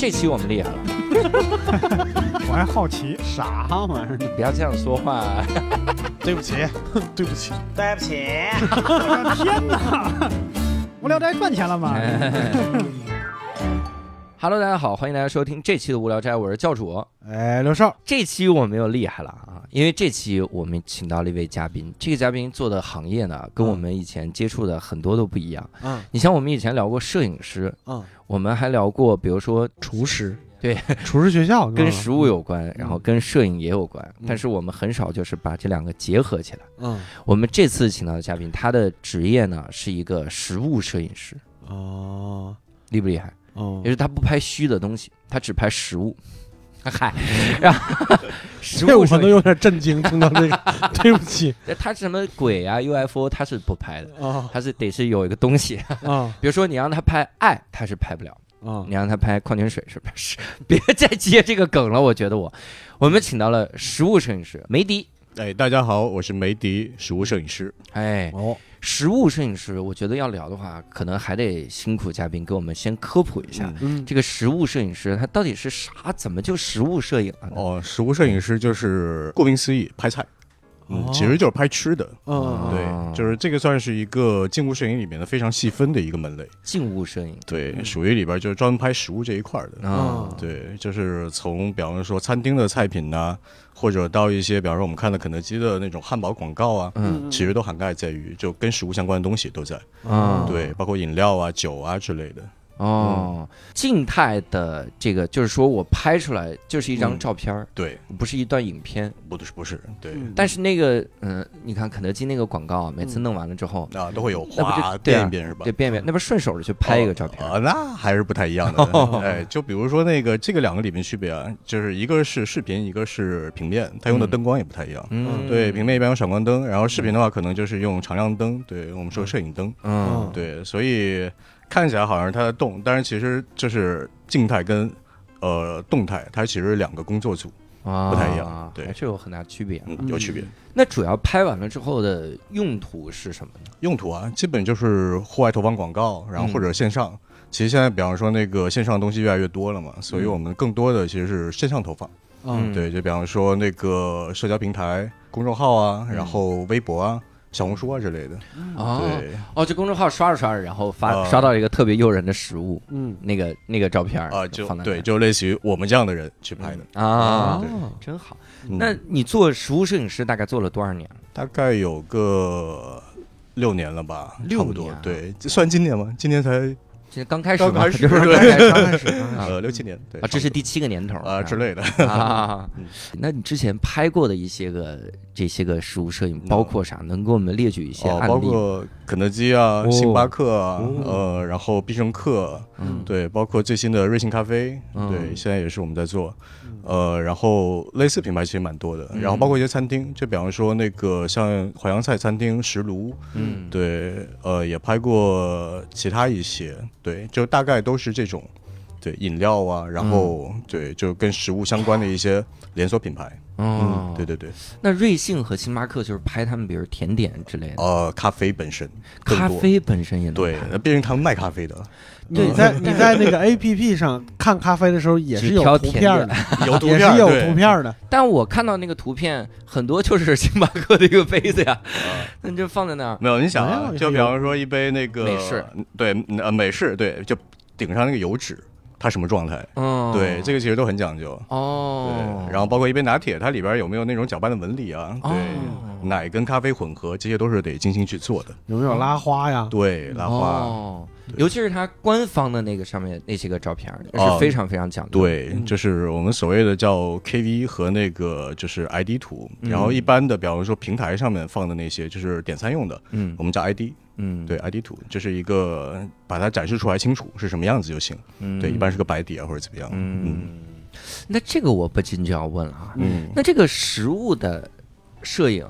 这期我们厉害了，我还好奇，啥玩意儿？你 不要这样说话。对不起，对不起，对不起，我的天哪！无聊斋赚钱了吗？Hello，大家好，欢迎大家收听这期的无聊斋，我是教主。哎，刘少，这期我们又厉害了啊，因为这期我们请到了一位嘉宾，这个嘉宾做的行业呢，跟我们以前接触的很多都不一样。嗯。你像我们以前聊过摄影师，嗯，我们还聊过，比如说厨师，对，厨师学校跟食物有关，嗯。然后跟摄影也有关，但是我们很少就是把这两个结合起来。嗯。我们这次请到的嘉宾，他的职业呢是一个食物摄影师，哦。厉不厉害？哦也是他不拍虚的东西，他只拍实物。嗨，然后实这物我都有点震惊，听到这个，对不起他什么鬼啊 UFO 他是不拍的，啊他是得是有一个东西，啊比如说你让他拍爱，他是拍不了。啊你让他拍矿泉水是不是？别再接这个梗了，我觉得我，我们请到了实物摄影师梅迪。哎，大家好，我是梅迪，实物摄影师。哎，哦实物摄影师，我觉得要聊的话，可能还得辛苦嘉宾给我们先科普一下，嗯这个实物摄影师他到底是啥？怎么就实物摄影了呢？哦，实物摄影师就是顾名思义，拍菜。其实就是拍吃的。嗯对，就是这个算是一个静物摄影里面的非常细分的一个门类。静物摄影对，属于里边就是专门拍食物这一块的。啊，对，就是从比方说餐厅的菜品呐、或者到一些比方说我们看的肯德基的那种汉堡广告啊，嗯其实都涵盖在于就跟食物相关的东西都在。嗯，对，包括饮料啊、酒啊之类的。哦，静态的这个就是说我拍出来就是一张嗯。照片儿，对，不是一段影片。不是不是，对，嗯。但是那个，嗯，你看肯德基那个广告啊，每次弄完了之后，啊，都会有那不就哗对啊变一变是吧？对，？变变，那不是顺手的去拍一个照片啊、那还是不太一样的。哎，就比如说那个这个两个里面区别啊，就是一个是视频，一个是平面，它用的嗯。灯光也不太一样。嗯，对，平面一般用闪光灯，然后视频的话可能就是用常亮灯，对我们说摄影灯。嗯，对，所以看起来好像是它在动，但是其实就是静态跟呃动态，它其实是两个工作组，啊，不太一样对还是有很大区别。嗯，有区别。那主要拍完了之后的用途是什么呢？用途啊，基本就是户外投放广告，然后或者线上。其实现在，比方说那个线上的东西越来越多了嘛，所以我们更多的其实是线上投放。嗯对，就比方说那个社交平台、公众号啊，然后微博啊、小红书啊之类的。哦对哦，就公众号刷着刷着，然后发啊刷到一个特别诱人的食物，嗯那个那个照片儿啊，就对，就类似于我们这样的人去拍的。啊对，真好。嗯那你做食物摄影师大概做了多少年了？大概有个六年了吧，六差不多年啊。对，算今年吗？今年才这刚开始吗？刚开始就是对。刚开始 呃六七年，对啊，这是第七个年头啊之类的。那你之前拍过的一些个这些个食物摄影包括啥？能给我们列举一些哦，案例？包括肯德基啊、哦。星巴克啊，哦。呃，然后必胜客，嗯。对，包括最新的瑞幸咖啡，嗯。对，现在也是我们在做，呃，然后类似品牌其实蛮多的，嗯。然后包括一些餐厅，就比方说那个像淮扬菜餐厅石炉，嗯，对，呃，也拍过其他一些，对，就大概都是这种。对饮料啊，然后、嗯对就跟食物相关的一些连锁品牌，哦嗯，，对对对，那瑞幸和星巴克就是拍他们，比如甜点之类的，呃，咖啡本身，咖啡本身也能对拍，那变成他们卖咖啡的，对你在你在那个 A P P 上看咖啡的时候也是 有图片的，有图片，也是有图片的。但我看到那个图片，很多就是星巴克的一个杯子呀，那就放在那儿。没有，你想啊就比方说一杯那个美式，对，呃，美式，对，就顶上那个油脂，它什么状态？嗯，对，这个其实都很讲究。哦，对，然后包括一杯拿铁，它里边有没有那种搅拌的纹理啊？哦对，奶跟咖啡混合，这些都是得精心去做的。有没有拉花呀？对，拉花，哦，尤其是它官方的那个上面那些个照片是非常非常讲究。，对，就是我们所谓的叫 KV 和那个就是 ID 图，嗯然后一般的，比方说平台上面放的那些就是点餐用的，嗯我们叫 ID。嗯，对 ID 图，就是一个把它展示出来清楚是什么样子就行。嗯对，一般是个白底啊或者怎么样。嗯，那这个我不禁就要问了啊，嗯那这个实物的摄影，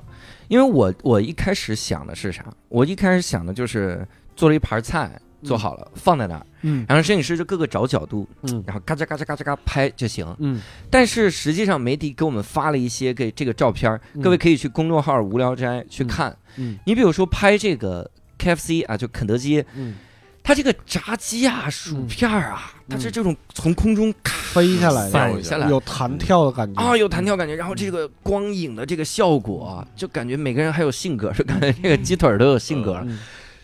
因为我我一开始想的是啥？我一开始想的就是做了一盘菜，做好了、放在那儿，嗯。然后摄影师就各个找角度，嗯。然后嘎吱嘎吱嘎吱嘎拍就行。嗯。但是实际上媒体给我们发了一些给这个照片，嗯各位可以去公众号“无聊斋”去看。嗯你比如说拍这个 KFC 啊，就肯德基，嗯。它这个炸鸡啊、薯片儿啊，它是这种从空中咔飞下来的，散下来有弹跳的感觉啊，有弹跳感觉，然后这个光影的这个效果啊，就感觉每个人还有性格，就感觉这个鸡腿都有性格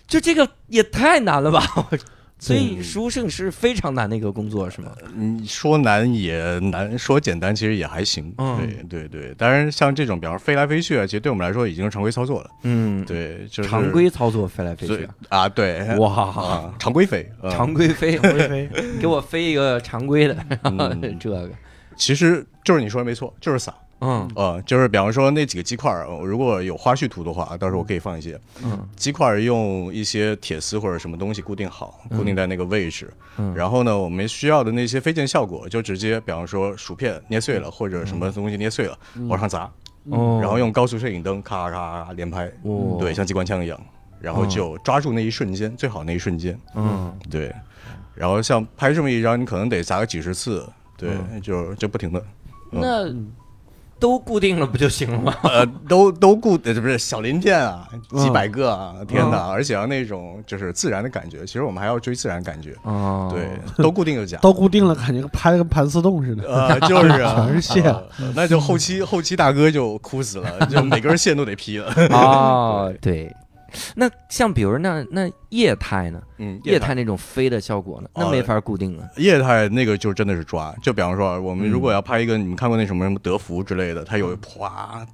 就这个也太难了吧！所以对食物摄影师非常难的一个工作，是吗？你说难也难，说简单其实也还行。嗯对对对，当然像这种，比方说飞来飞去啊，其实对我们来说已经是常规操作了。嗯，对，就是常规操作飞来飞去，啊，对，哇，啊，常规飞，嗯常规飞，常规飞，给我飞一个常规的，然后嗯 这个，其实就是你说的没错，就是撒。嗯。呃，就是比方说那几个鸡块如果有花絮图的话，到时候我可以放一些。嗯。鸡块儿用一些铁丝或者什么东西固定好，固定在那个位置。嗯。然后呢，我们需要的那些飞溅效果，就直接，比方说薯片捏碎了，或者什么东西捏碎了，往上砸，哦，然后用高速摄影灯咔咔咔连拍，哦对，像机关枪一样，然后就抓住那一瞬间，最好那一瞬间，嗯。对。然后像拍这么一张，你可能得砸个几十次，对，就就不停的。嗯。那都固定了不就行了吗？呃，都都固，这，不是小鳞片啊，嗯几百个啊，天哪！而且要那种就是自然的感觉，其实我们还要追自然感觉，哦，对，都固定就假。都固定了，感觉拍的跟盘丝洞似的。呃，就是啊，全是线呃那就后期后期大哥就哭死了，就每根线都得劈了。哦，对。那像比如那那液态呢？嗯，液态那种飞的效果呢？那哦没法固定了。液态那个就真的是抓，就比方说我们嗯如果要拍一个，你们看过那什么什么德芙之类的，它有哗。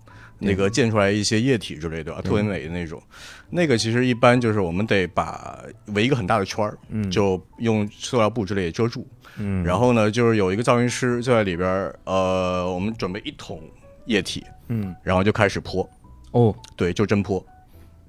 那个溅出来一些液体之类的，特别美的那种，那个其实一般就是我们得把围一个很大的圈儿，嗯。就用塑料布之类的遮住，嗯，然后呢，就是有一个造型师就在里边儿，呃，我们准备一桶液体，嗯。然后就开始泼，哦。对，就真泼，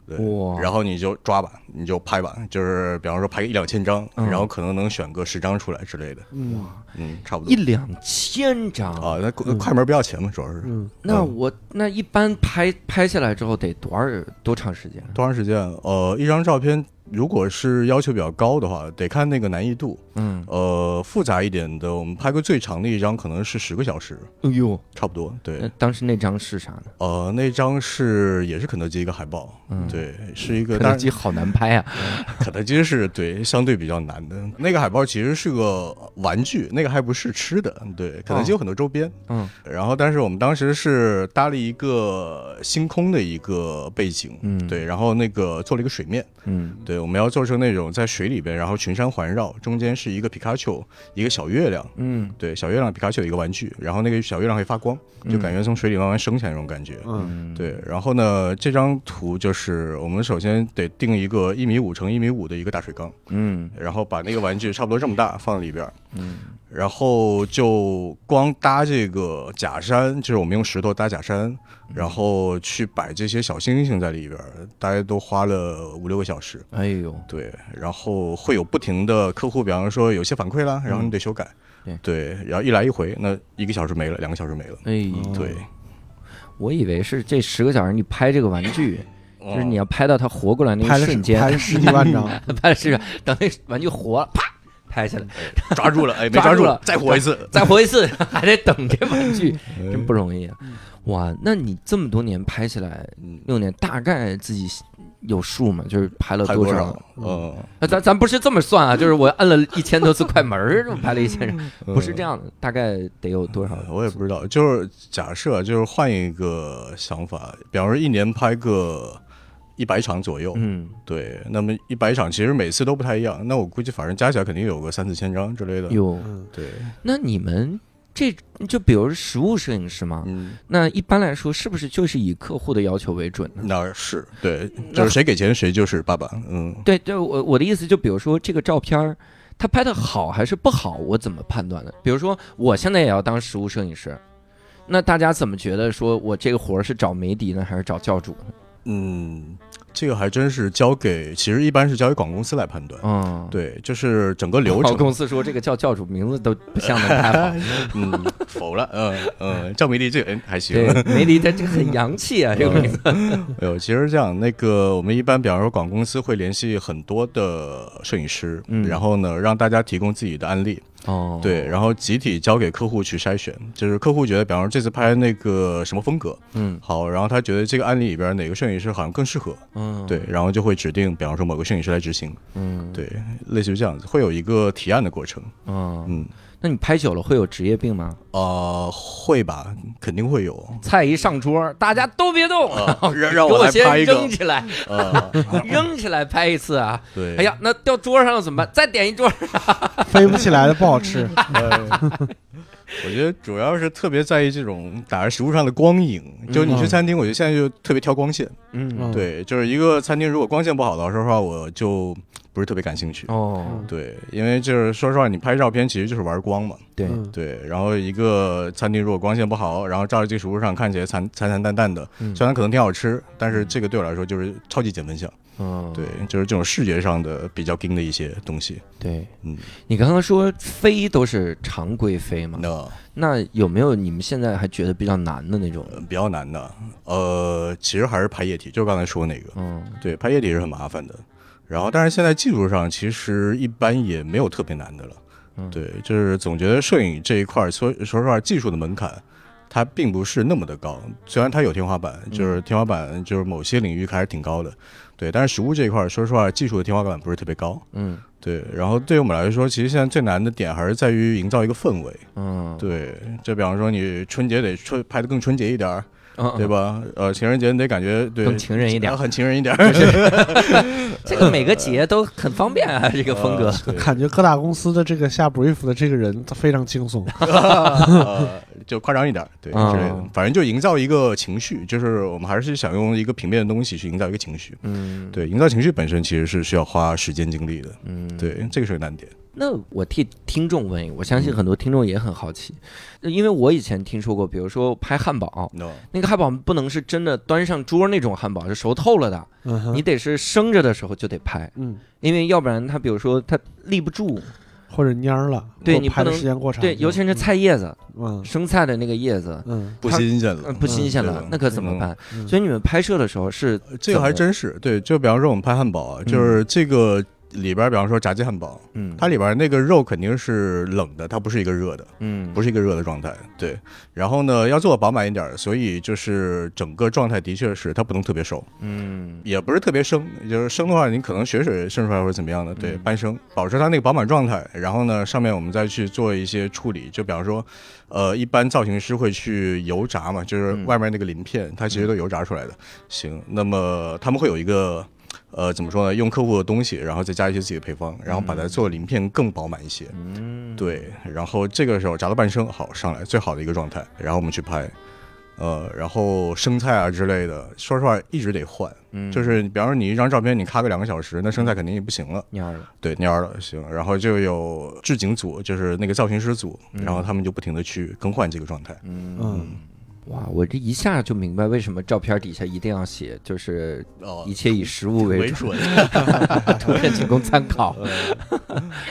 对，哇，然后你就抓吧，你就拍吧，就是比方说拍个一两千张，嗯。然后可能能选个十张出来之类的，哇。嗯，差不多。一两千张。啊，那快快门不要钱嘛，主要是。嗯，那我那一般拍拍下来之后得多少多长时间？多长时间？呃，一张照片如果是要求比较高的话，得看那个难易度，嗯，呃，复杂一点的，我们拍过最长的一张可能是十个小时，哎呦，差不多，对。那。当时那张是啥呢？呃，那张是也是肯德基一个海报，嗯。对，是一个，肯德基好难拍啊！肯德基是对相对比较难的。那个海报其实是个玩具，那个还不是吃的。对，肯德基有很多周边，嗯。然后但是我们当时是搭了一个星空的一个背景，嗯。对，然后那个做了一个水面，嗯。对，我们要做成那种在水里边，然后群山环绕，中间是一个皮卡丘，一个小月亮。嗯对，小月亮皮卡丘的一个玩具，然后那个小月亮会发光，就感觉从水里慢慢升起来那种感觉。嗯嗯，对，然后呢，这张图就是我们首先得定一个一米五乘一米五的一个大水缸，嗯然后把那个玩具差不多这么大放在里边儿，嗯然后就光搭这个假山，就是我们用石头搭假山，然后去摆这些小星星在里边儿，大家都花了五六个小时。哎呦，对，然后会有不停的客户，比方说有些反馈啦，然后你得修改。对。对，然后一来一回，那一个小时没了，两个小时没了。哎，对，我以为是这十个小时你拍这个玩具，就是你要要拍到它活过来那拍了一瞬间，拍了十几万张，拍的是等那玩具活了，啪拍下来，抓住了，哎，没抓住了再活一次。再活一次，还得等这玩具，嗯真不容易啊！哇，那你这么多年拍下来，嗯，六年大概自己有数吗？就是拍了多少拍多少？？嗯，那咱咱不是这么算啊，就是我按了一千多次快门拍了一千张，嗯不是这样的，大概得有多少？我也不知道，就是假设，就是换一个想法，比方说一年拍个一百场左右，嗯，对，那么一百场其实每次都不太一样，那我估计反正加起来肯定有个三四千张之类的。有。嗯对，那你们这就比如实物摄影师嘛，嗯，那一般来说是不是就是以客户的要求为准呢？那是对，就是谁给钱谁就是爸爸。嗯，对对，我我的意思就比如说这个照片儿，他拍的好还是不好，我怎么判断呢？比如说我现在也要当实物摄影师，那大家怎么觉得说我这个活儿是找梅迪呢，还是找教主呢？嗯，这个还真是交给，其实一般是交给广告公司来判断。嗯，对，就是整个流程。广，公司说这个叫教主名字都不像的太好，嗯，否了，嗯嗯，赵梅丽这个人还行。梅迪他这个很洋气啊，这个名字。哎呦，其实这样，那个我们一般，比方说广告公司会联系很多的摄影师，嗯然后呢，让大家提供自己的案例，哦，对，然后集体交给客户去筛选，就是客户觉得，比方说这次拍那个什么风格嗯。好，然后他觉得这个案例里边哪个摄影师好像更适合，嗯，对，然后就会指定，比方说某个摄影师来执行，嗯。对，类似于这样子，会有一个提案的过程，嗯，嗯，那你拍久了会有职业病吗？呃，会吧，肯定会有，菜一上桌，大家都别动，呃 让让我先来拍一个扔，起来，呃，扔起来拍一次啊！对，哎呀，那掉桌上了怎么办？再点一桌。飞不起来的不好吃。呃我觉得主要是特别在意这种打在食物上的光影，就你去餐厅，我觉得现在就特别挑光线。嗯嗯对，就是一个餐厅如果光线不好的话，说实话我就不是特别感兴趣。哦，对，因为就是说实话，你拍照片其实就是玩光嘛。对，嗯对，然后一个餐厅如果光线不好，然后照在这个食物上看起来残残残淡淡的，嗯虽然可能挺好吃，但是这个对我来说就是超级减分项。嗯，对，就是这种视觉上的比较硬的一些东西。对。嗯，你刚刚说飞都是常规飞嘛？那那有没有你们现在还觉得比较难的那种？呃比较难的，呃，其实还是拍液体，就刚才说那个，嗯对，拍液体是很麻烦的。然后，但是现在技术上其实一般也没有特别难的了。嗯对，就是总觉得摄影这一块儿，说说实话，技术的门槛它并不是那么的高。虽然它有天花板，就是天花板就是某些领域还是挺高的。对，但是实物这一块儿，说实话，技术的天花板不是特别高。嗯对，然后对于我们来说，其实现在最难的点还是在于营造一个氛围。嗯，对，就比方说你春节得春拍的更春节一点儿，嗯，对吧？呃，情人节你得感觉对更情人一点啊很情人一点儿。这个每个节都很方便啊，这个风格。感觉各大公司的这个下 brief 的这个人他非常轻松。呃，就夸张一点，对之啊类的，反正就营造一个情绪，就是我们还是想用一个平面的东西去营造一个情绪。嗯，对，营造情绪本身其实是需要花时间精力的。嗯，。对，这个是个难点。那我替听众问一个，我相信很多听众也很好奇，因为我以前听说过，比如说拍汉堡，no，那个汉堡不能是真的端上桌那种汉堡，是熟透了的，你得是生着的时候就得拍，嗯，因为要不然它比如说它立不住，或者蔫儿了，对你不能时间过长。对，尤其是菜叶子，嗯。生菜的那个叶子。嗯。不新鲜了。呃不新鲜了嗯，那可怎么办？嗯。所以你们拍摄的时候是这个还真是对，就比方说我们拍汉堡啊，就是这个里边儿，比方说炸鸡汉堡，嗯，它里边儿那个肉肯定是冷的，它不是一个热的，嗯不是一个热的状态。对，然后呢，要做的饱满一点，所以就是整个状态的确是它不能特别熟。嗯也不是特别生，就是生的话，你可能血水渗出来或者怎么样的，对嗯，半生，保持它那个饱满状态。然后呢，上面我们再去做一些处理，就比方说，呃，一般造型师会去油炸嘛，就是嗯外面那个鳞片，它其实都油炸出来的。行，那么他们会有一个。呃，怎么说呢？用客户的东西，然后再加一些自己的配方，然后把它做鳞片更饱满一些。嗯，对，然后这个时候炸到半生，好上来最好的一个状态，然后我们去拍，呃，然后生菜啊之类的，说实话一直得换，嗯，就是比方说你一张照片你咔个两个小时，那生菜肯定也不行了，蔫儿了，对蔫儿了，行，然后就有置景组，就是那个造型师组，嗯。然后他们就不停的去更换这个状态，嗯。嗯哇，我这一下就明白为什么照片底下一定要写，就是哦一切以实物为准，准，图片仅供参考，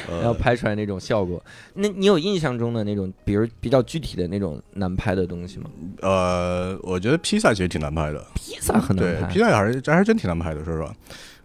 呃 要拍出来那种效果。那你有印象中的那种，比如比较具体的那种难拍的东西吗？呃，我觉得披萨其实挺难拍的，披萨很难对，拍，披萨还是这还是真挺难拍的，说实话，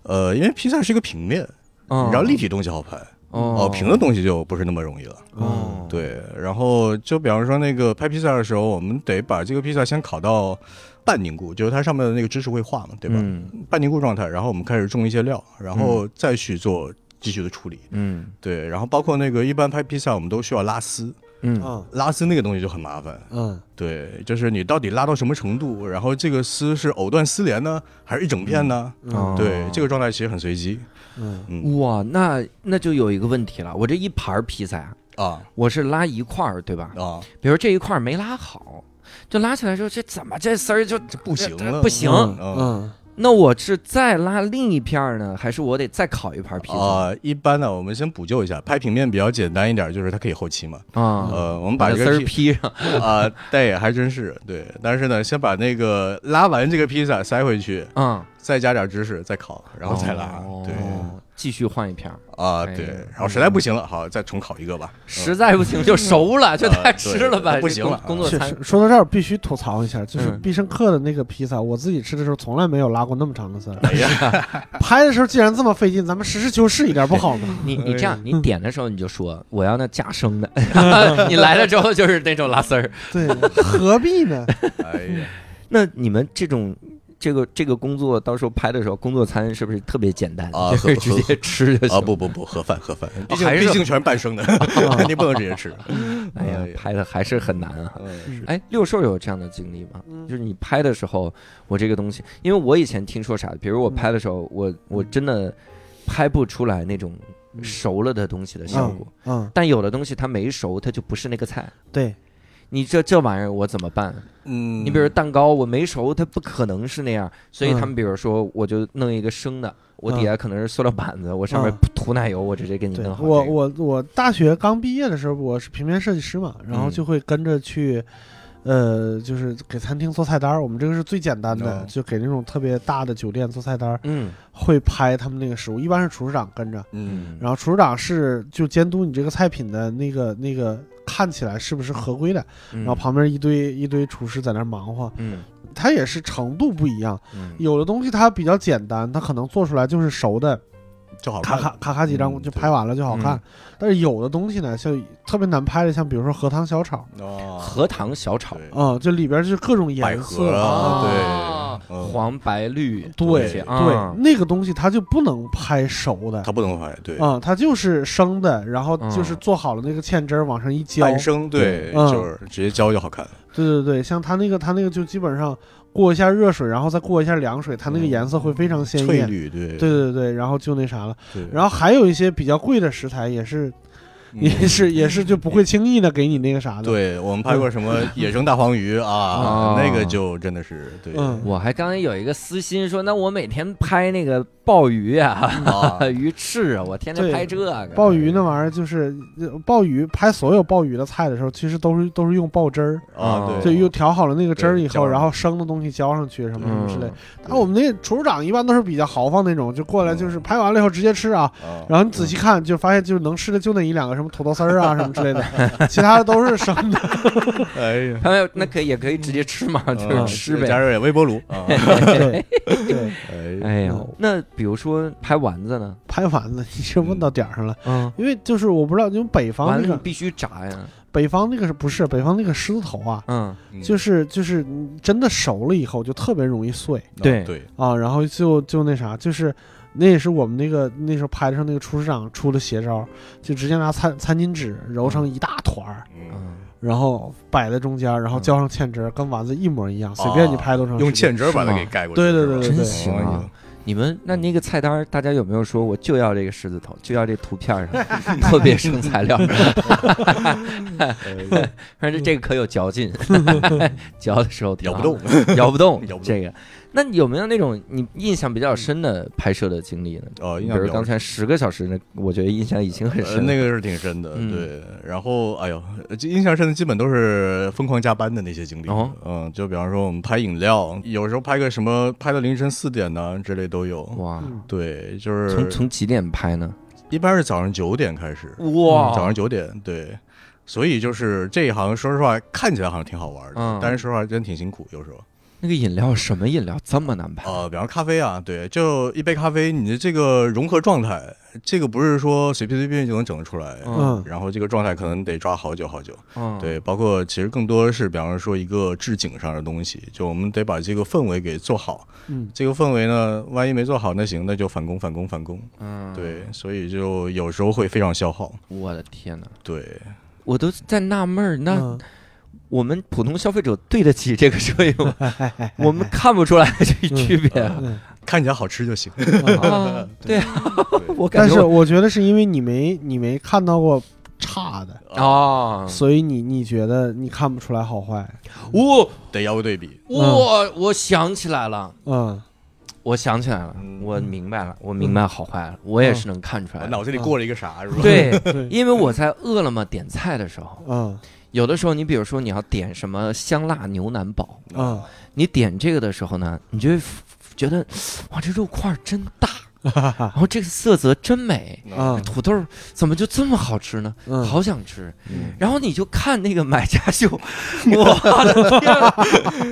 呃，因为披萨是一个平面，嗯你知道立体东西好拍，哦哦，平的东西就不是那么容易了。哦，对，然后就比方说那个拍披萨的时候，我们得把这个披萨先烤到半凝固，就是它上面的那个芝士会化嘛，对吧？嗯半凝固状态，然后我们开始种一些料，然后再去做继续的处理。嗯对，然后包括那个一般拍披萨，我们都需要拉丝，嗯。嗯拉丝那个东西就很麻烦。嗯。对，就是你到底拉到什么程度，然后这个丝是藕断丝连呢，还是一整片呢？嗯。对，这个状态其实很随机。嗯。嗯。哇，那那就有一个问题了，我这一盘披萨呀，啊。我是拉一块儿，对吧？啊，比如这一块儿没拉好，就拉起来之后，这怎么这丝儿就不行了，不行嗯嗯。嗯那我是再拉另一片儿呢，还是我得再烤一盘披萨啊、一般呢，我们先补救一下，拍平面比较简单一点，就是它可以后期嘛。啊？呃，我们把这丝披披上，啊，对，还真是对。但是呢，先把那个拉完这个披萨塞回去，嗯，再加点芝士，再烤，然后再拉。哦对，继续换一片儿，啊，哎对，然后实在不行了，好，再重烤一个吧。实在不行就熟了，就啊太吃了吧，不行了工作餐是说到这儿，必须吐槽一下，就是嗯必胜客的那个披萨，我自己吃的时候从来没有拉过那么长的丝儿。哎呀，拍的时候既然这么费劲，咱们实事求是一点不好吗？你你这样，嗯你点的时候你就说我要那加生的，你来了之后就是那种拉丝儿。对，何必呢？哎呀，那你们这种这个这个工作，到时候拍的时候，工作餐是不是特别简单？啊 就是和直接吃就行。啊不不不，盒饭盒饭，毕竟还是毕竟全是半生的，肯定不能直接吃。哎呀，拍的还是很难啊。嗯哎，六兽有这样的经历吗？嗯就是你拍的时候，我这个东西，因为我以前听说啥，比如我拍的时候，我我真的拍不出来那种熟了的东西的效果。嗯，但有的东西它没熟，它就不是那个菜。对，你这这玩意儿我怎么办？嗯，你比如蛋糕，我没熟，它不可能是那样。所以嗯他们比如说，我就弄一个生的，我底下可能是塑料板子，我上面嗯。涂奶油，我直接给你弄好、我我我大学刚毕业的时候，我是平面设计师嘛，然后嗯。就会跟着去，呃，就是给餐厅做菜单儿。我们这个是最简单的，哦就给那种特别大的酒店做菜单儿，嗯会拍他们那个食物，一般是厨师长跟着，嗯然后厨师长是就监督你这个菜品的那个那个看起来是不是合规的，嗯，然后旁边一堆一堆厨师在那儿忙活，嗯它也是程度不一样，嗯有的东西它比较简单，它可能做出来就是熟的，就好看。咔咔咔咔几张嗯就拍完了就好看。嗯但是有的东西呢，像特别难拍的，像比如说荷塘小炒，哦，荷塘小炒。对。啊、就里边就是各种颜色。啊对。黄白绿对对、啊。那个东西它就不能拍熟的。它不能拍，对，啊、它就是生的，然后嗯。就是做好了那个芡汁儿往上一浇，半生对，嗯。就是直接浇就好看。对对对，像它那个它那个就基本上过一下热水，然后再过一下凉水，它那个嗯。颜色会非常鲜艳。翠绿，对。对对对，然后就那啥了，然后还有一些比较贵的食材，也是嗯也是也是就不会轻易的给你那个啥的。，对我们拍过什么野生大黄鱼啊啊，那个就真的是对嗯我还刚才有一个私心说，那我每天拍那个鲍鱼啊、啊，鱼翅啊，我天天拍这个鲍鱼那玩意儿就是呃鲍鱼拍所有鲍鱼的菜的时候，其实都是都是用鲍汁儿，啊，就对，又调好了那个汁儿以后，然后生的东西浇上去什么什么之类嗯。但我们那厨师长一般都是比较豪放那种，就过来就是拍完了以后直接吃啊，啊然后你仔细看就发现就能吃的就那一两个什么土豆丝儿啊什么之类的，其他的都是生的。哎呀，他们那可以也可以直接吃嘛，就是嗯吃呗。加热微波炉啊，对 对，哎哎呦，那比如说拍丸子呢？拍丸子，你这问到点儿上了，嗯，因为就是我不知道，因为北方那个必须炸呀。北方那个是不是北方那个狮子头啊？嗯，嗯就是就是真的熟了以后就特别容易碎对啊对，啊，然后就就那啥，就是那也是我们那个那时候拍的时候那个厨师长出的邪招，就直接拿餐餐巾纸揉成一大团儿，嗯，嗯然后摆在中间，然后嗯浇上芡汁儿，跟丸子一模一样，随便你拍多长时间。用芡汁儿把它给盖过去，对对对对对真行哎啊！你们那那个菜单儿，大家有没有说我就要这个狮子头，就要这图片儿上 特别生材料？反正这个可有嚼劲，嚼的时候咬不动，咬不动，咬不动这个。那有没有那种你印象比较深的拍摄的经历呢？哦，比印象比较如刚才十个小时那，我觉得印象已经很呃深了。那个是挺深的，嗯对。然后，哎呦，这印象深的基本都是疯狂加班的那些经历。哦嗯，就比方说我们拍饮料，有时候拍个什么，拍到凌晨四点呢之类都有。哇，嗯对，就是从从几点拍呢？一般是早上九点开始，哇早上九点，对。所以就是这一行，说实话看起来好像挺好玩的，嗯但是说实话真挺辛苦，有时候。那个饮料什么饮料这么难拍？呃，比方咖啡啊，对，就一杯咖啡，你的这个融合状态，这个不是说随便随便就能整得出来。嗯然后这个状态可能得抓好久好久。嗯，对，包括其实更多的是，比方说一个置景上的东西，就我们得把这个氛围给做好。嗯，这个氛围呢，万一没做好，那行，那就返工，返工，返工。嗯，对，所以就有时候会非常消耗。我的天哪，对，我都在纳闷儿，那嗯我们普通消费者对得起这个摄影吗？我们看不出来这区别啊嗯看起来好吃就行。啊！对啊，我感觉但是我觉得是因为你没你没看到过差的，啊，所以你你觉得你看不出来好坏。我得要个对比。我我想起来了。嗯我想起来了，嗯我明白了，我明白好坏了，我也是能看出来脑子里过了一个啥，是吧？对，因为我在饿了么点菜的时候，嗯有的时候你比如说你要点什么香辣牛腩煲，嗯你点这个的时候呢，你就会觉得哇，这肉块儿真大，然后这个色泽真美，啊土豆怎么就这么好吃呢？嗯好想吃。嗯然后你就看那个买家秀，我的天啊！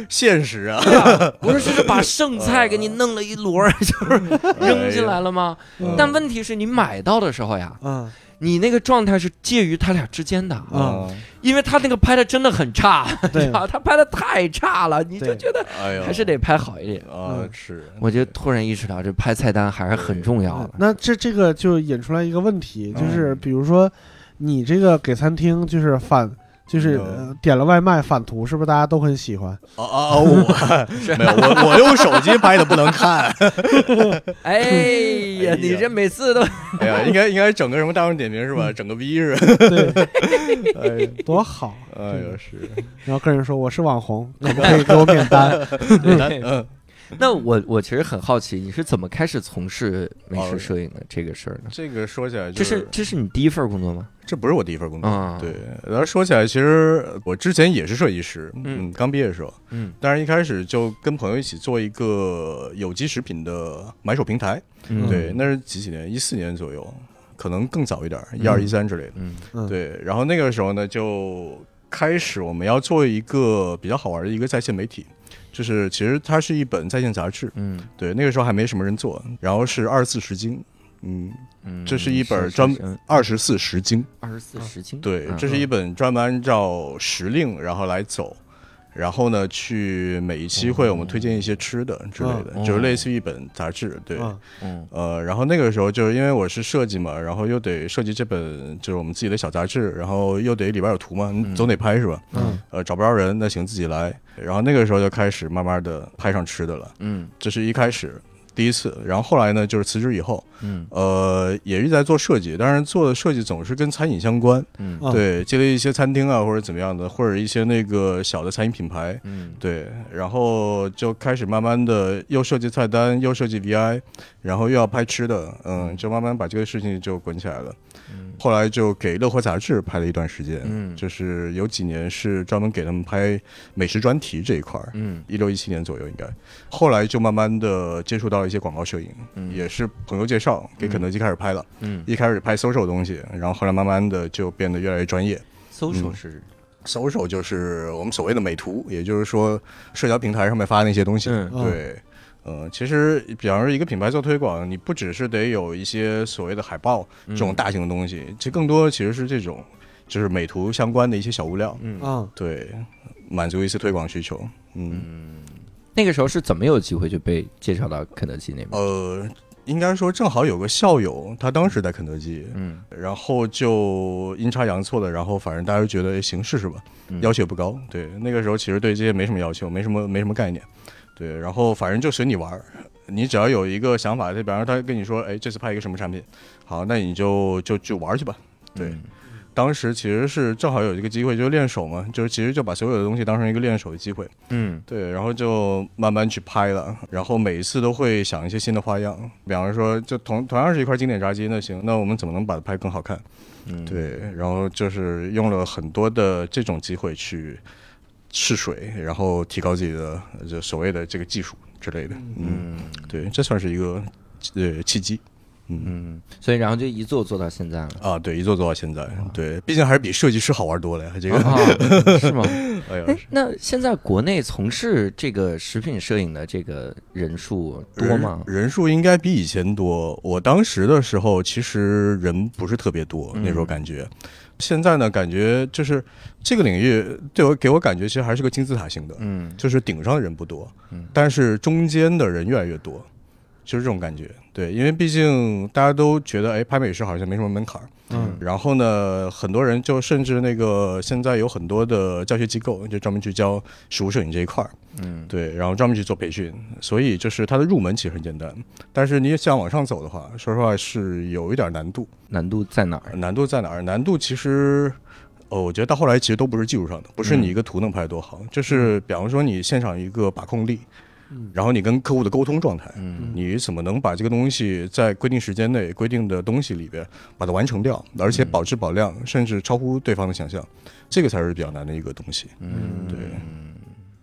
现实啊，不是，就是把剩菜给你弄了一摞儿，就是扔进来了吗？嗯但问题是你买到的时候呀，啊你那个状态是介于他俩之间的，啊。因为他那个拍的真的很差，对。啊，他拍的太差了，你就觉得还是得拍好一点。嗯。啊是，我就突然意识到，这拍菜单还是很重要的。那这这个就引出来一个问题，就是嗯。比如说你这个给餐厅就是返。就是、点了外卖返图，是不是大家都很喜欢？哦哦哦，我没有，我我用手机拍的不能看，哎呀，你这每次都哎呀，应该应该整个什么大众点评是吧？整个 V 是，对，哎多好。哎呦是，然后跟人说我是网红，可不可以给我免单免单？嗯，那我我其实很好奇，你是怎么开始从事美食哦摄影的这个事儿呢？这个说起来就这是这是你第一份工作吗？这不是我第一份工作，啊对。然后说起来，其实我之前也是设计师，嗯嗯，刚毕业的时候，嗯但是一开始就跟朋友一起做一个有机食品的买手平台，嗯对，那是几几年？一四年左右，可能更早一点，一二一三之类的。嗯嗯，对，然后那个时候呢，就开始我们要做一个比较好玩的一个在线媒体，就是其实它是一本在线杂志。嗯对，那个时候还没什么人做，然后是二十四时经，嗯，嗯，这是一本专二十四时经，二十四时经，对，嗯这是一本专门按照时令然后来走。然后呢，去每一期会我们推荐一些吃的之类的，哦就是类似于一本杂志，对，啊嗯。呃，然后那个时候就是因为我是设计嘛，然后又得设计这本就是我们自己的小杂志，然后又得里边有图嘛，你总得拍是吧？嗯。呃，找不着人，那行自己来。然后那个时候就开始慢慢的拍上吃的了，嗯。这是一开始第一次。然后后来呢，就是辞职以后，嗯。呃，也一直在做设计，当然做的设计总是跟餐饮相关，嗯。啊。对，接了一些餐厅啊或者怎么样的，或者一些那个小的餐饮品牌，嗯。对，然后就开始慢慢的又设计菜单，又设计 VI，然后又要拍吃的，嗯，就慢慢把这个事情就滚起来了。嗯。后来就给乐活杂志拍了一段时间，嗯。就是有几年是专门给他们拍美食专题这一块儿，嗯。一六一七年左右应该。后来就慢慢的接触到了一些广告摄影，嗯。也是朋友介绍给肯德基开始拍了，嗯。一开始拍 social 东西，然后后来慢慢的就变得越来越专业。，social 是？social 就是我们所谓的美图，也就是说社交平台上面发的那些东西。嗯。对，呃，其实比方说一个品牌做推广，你不只是得有一些所谓的海报这种大型的东西，其实更多其实是这种就是美图相关的一些小物料，嗯啊对，满足一些推广需求。嗯，那个时候是怎么有机会就被介绍到肯德基那边？呃，应该说正好有个校友，他当时在肯德基。嗯然后就阴差阳错的，然后反正大家就觉得哎行试试吧，嗯要求也不高。对，那个时候其实对这些没什么要求，没什么没什么概念。对，然后反正就随你玩儿，你只要有一个想法，就比方说他跟你说，哎，这次拍一个什么产品，好，那你就就就玩儿去吧。对，嗯当时其实是正好有一个机会，就是练手嘛，就是其实就把所有的东西当成一个练手的机会。嗯对，然后就慢慢去拍了，然后每一次都会想一些新的花样，比方说，就同同样是一块经典炸鸡，那行，那我们怎么能把它拍更好看？嗯，对，然后就是用了很多的这种机会去试水，然后提高自己的就所谓的这个技术之类的。嗯，嗯对，这算是一个呃契机。嗯嗯，所以然后就一做做到现在了。啊，对，一做做到现在，对，毕竟还是比设计师好玩多了呀。这个，啊，是吗？哎呀哎，，那现在国内从事这个食品摄影的这个人数多吗？人人数应该比以前多。我当时的时候，其实人不是特别多，那时候嗯感觉。现在呢，感觉就是这个领域对我给我感觉，其实还是个金字塔型的，嗯就是顶上的人不多嗯，但是中间的人越来越多，就是这种感觉。对，因为毕竟大家都觉得，哎，拍美食好像没什么门槛儿。嗯然后呢，很多人就甚至那个现在有很多的教学机构，就专门去教实物摄影这一块儿。嗯对，然后专门去做培训，所以就是它的入门其实很简单，但是你想往上走的话，说实话是有一点难度。难度在哪儿？难度在哪儿？难度其实，哦，我觉得到后来其实都不是技术上的，不是你嗯一个图能拍多好，就是比方说你现场一个把控力，嗯然后你跟客户的沟通状态，嗯你怎么能把这个东西在规定时间内、规定的东西里边把它完成掉，而且保质保量，甚至超乎对方的想象，这个才是比较难的一个东西。嗯，对。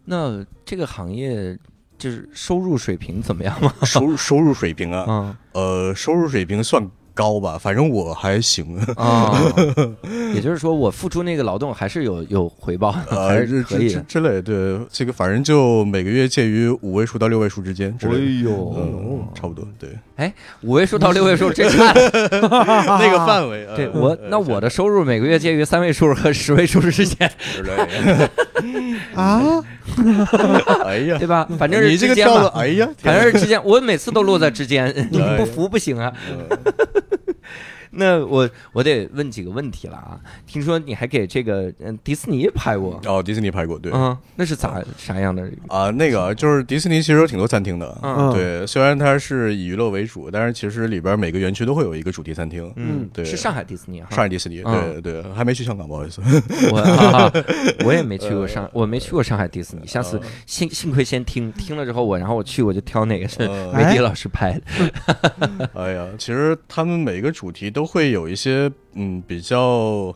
那这个行业就是收入水平怎么样吗？收入收入水平啊，嗯呃，收入水平算高吧，反正我还行。啊，也就是说我付出那个劳动还是有有回报，还呃，是可以的。之类，对，这个反正就每个月介于五位数到六位数之间之类的，哎呦。嗯，差不多，对，哎五位数到六位数这看，那个范围，呃对我那我的收入每个月介于三位数和十位数之间，之类的，啊，哎呀，对吧？反正是你这之间个跳的，嘛，哎呀，反正是之间，我每次都落在之间，你哎不服不行啊。嗯 那我我得问几个问题了啊！听说你还给这个嗯迪士尼拍过，哦，迪士尼拍过，对。嗯，那是咋啥样的？啊，那个就是迪士尼，其实有挺多餐厅的。嗯对，虽然它是以娱乐为主，但是其实里边每个园区都会有一个主题餐厅。嗯，对是上海迪士尼哈。上海迪士尼，嗯对对，还没去香港，不好意思。我、啊、我也没去过上，我没去过上海迪士尼。下次呃幸幸亏先听听了之后，我然后我去我就挑哪个是呃梅迪老师拍的。哎呀，其实他们每个主题都会有一些嗯比较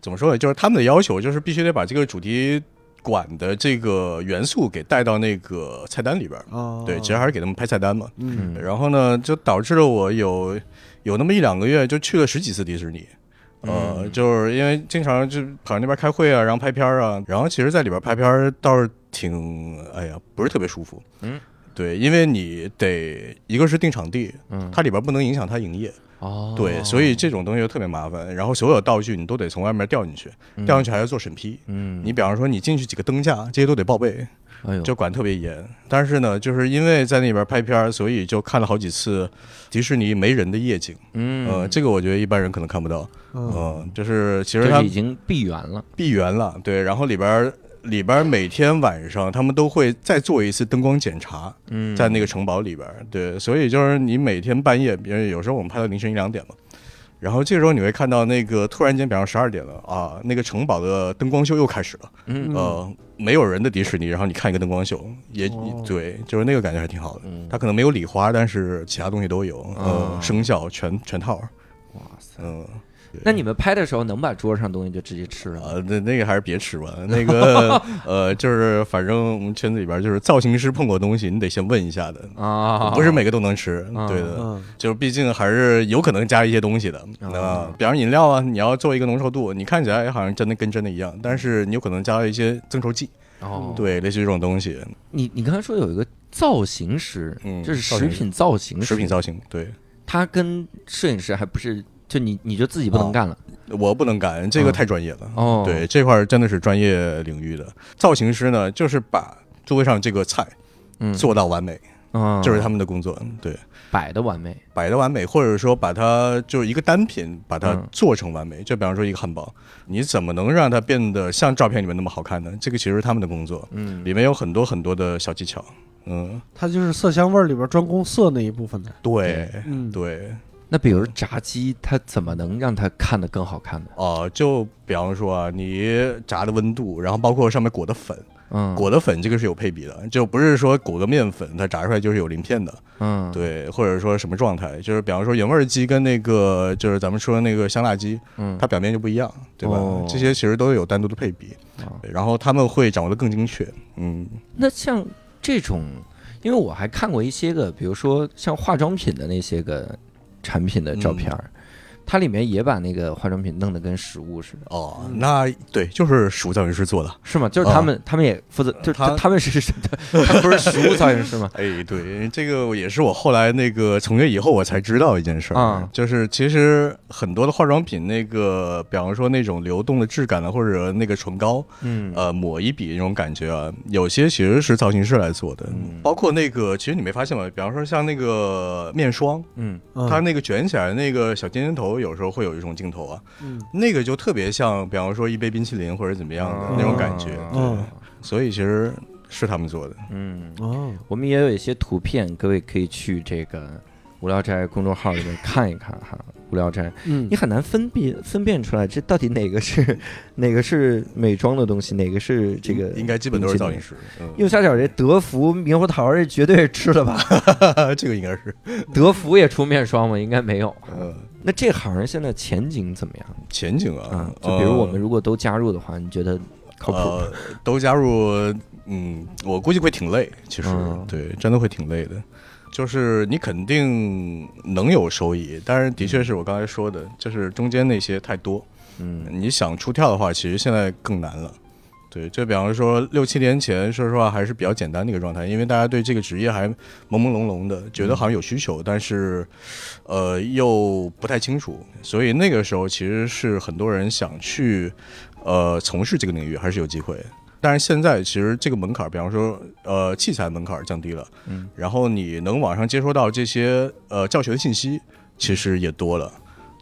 怎么说呢，就是他们的要求就是必须得把这个主题馆的这个元素给带到那个菜单里边儿。哦，对，其实还是给他们拍菜单嘛。嗯，嗯然后呢，就导致了我有有那么一两个月就去了十几次迪士尼。呃，嗯就是因为经常就跑那边开会啊，然后拍片儿啊，然后其实在里边拍片儿倒是挺，哎呀，不是特别舒服。嗯，对，因为你得一个是定场地，嗯，它里边不能影响它营业，哦，对，所以这种东西就特别麻烦。然后所有道具你都得从外面调进去，嗯调进去还要做审批。嗯，你比方说你进去几个灯架，这些都得报备，就管特别严。但是呢，就是因为在那边拍片儿，所以就看了好几次迪士尼没人的夜景。嗯，呃，这个我觉得一般人可能看不到。嗯，嗯，就是其实它已经闭园了。闭园了，对，然后里边儿里边每天晚上他们都会再做一次灯光检查，嗯，在那个城堡里边，对，所以就是你每天半夜，比如有时候我们拍到凌晨一两点嘛。然后这时候你会看到那个突然间，比方十二点了啊，那个城堡的灯光秀又开始了。嗯呃，没有人的迪士尼，然后你看一个灯光秀，也、哦对，就是那个感觉还挺好的。嗯，它可能没有礼花，但是其他东西都有，呃哦，声效全全套。哇塞，那你们拍的时候能把桌上东西就直接吃了吗？啊，那那个还是别吃吧。那个呃，就是反正我们圈子里边就是造型师碰过东西，你得先问一下的，啊，不是每个都能吃。啊。对的，嗯，就是毕竟还是有可能加一些东西的。啊。啊，比方饮料啊，你要做一个浓稠度，你看起来好像真的跟真的一样，但是你有可能加了一些增稠剂，哦，对，类似于这种东西，你你刚才说有一个造型师，嗯。就是食品造型师，食品造型。对。他跟摄影师还不是，就你你就自己不能干了我不能干，这个太专业了。哦，对，这块儿真的是专业领域的。造型师呢，就是把座位上这个菜嗯，做到完美，嗯，这是他们的工作。对。摆的完美，摆的完美，或者说把它就是一个单品，把它嗯做成完美。就比方说一个汉堡，你怎么能让它变得像照片里面那么好看呢？这个其实是他们的工作，嗯，里面有很多很多的小技巧。嗯，它就是色香味儿里边专攻色那一部分的，对嗯，对，那比如炸鸡，它怎么能让它看得更好看呢？哦、就比方说啊，你炸的温度，然后包括上面裹的粉，嗯，裹的粉这个是有配比的，就不是说裹个面粉它炸出来就是有鳞片的。嗯，，对，或者说什么状态，就是比方说原味鸡跟那个就是咱们说的那个香辣鸡，嗯，它表面就不一样，对吧？哦这些其实都有单独的配比，然后他们会掌握的更精确。嗯，那像这种，因为我还看过一些个，比如说像化妆品的那些个产品的照片儿，它里面也把那个化妆品弄得跟实物似的，哦，那对，就是实物造型师做的。是吗？就是他们，他们也负责，就是他他们是是，他不是实物造型师吗？哎，对，这个也是我后来那个从业以后我才知道一件事儿，啊。就是其实很多的化妆品，那个比方说那种流动的质感啊，或者那个唇膏，嗯，呃，抹一笔那种感觉啊，有些其实是造型师来做的，嗯。包括那个，其实你没发现吗？比方说像那个面霜，嗯，嗯。它那个卷起来那个小尖尖头，有时候会有一种镜头啊，嗯那个就特别像，比方说一杯冰淇淋或者怎么样的那种感觉，嗯所以其实是他们做的。嗯，哦，我们也有一些图片，各位可以去这个无聊斋公众号里面看一看哈。无聊斋，嗯你很难分辨分辨出来，这到底哪个是 哪个是美妆的东西，哪个是这个应该基本都是造型师，右下角这德芙猕猴桃，这绝对是吃了吧？嗯，这个应该是，德芙也出面霜吗？应该没有。呃，那这行现在前景怎么样前景啊啊？，就比如我们呃如果都加入的话，你觉得靠谱。呃，都加入，嗯，我估计会挺累，其实、嗯对，真的会挺累的。就是你肯定能有收益，但是的确是我刚才说的，就是中间那些太多。嗯你想出跳的话，其实现在更难了。对，就比方说六七年前，说实话还是比较简单的一个状态，因为大家对这个职业还朦朦胧胧的，觉得好像有需求，但是，呃，又不太清楚，所以那个时候其实是很多人想去，呃，从事这个领域还是有机会。但是现在其实这个门槛，比方说，呃，器材门槛降低了，嗯，然后你能网上接收到这些呃教学的信息，其实也多了。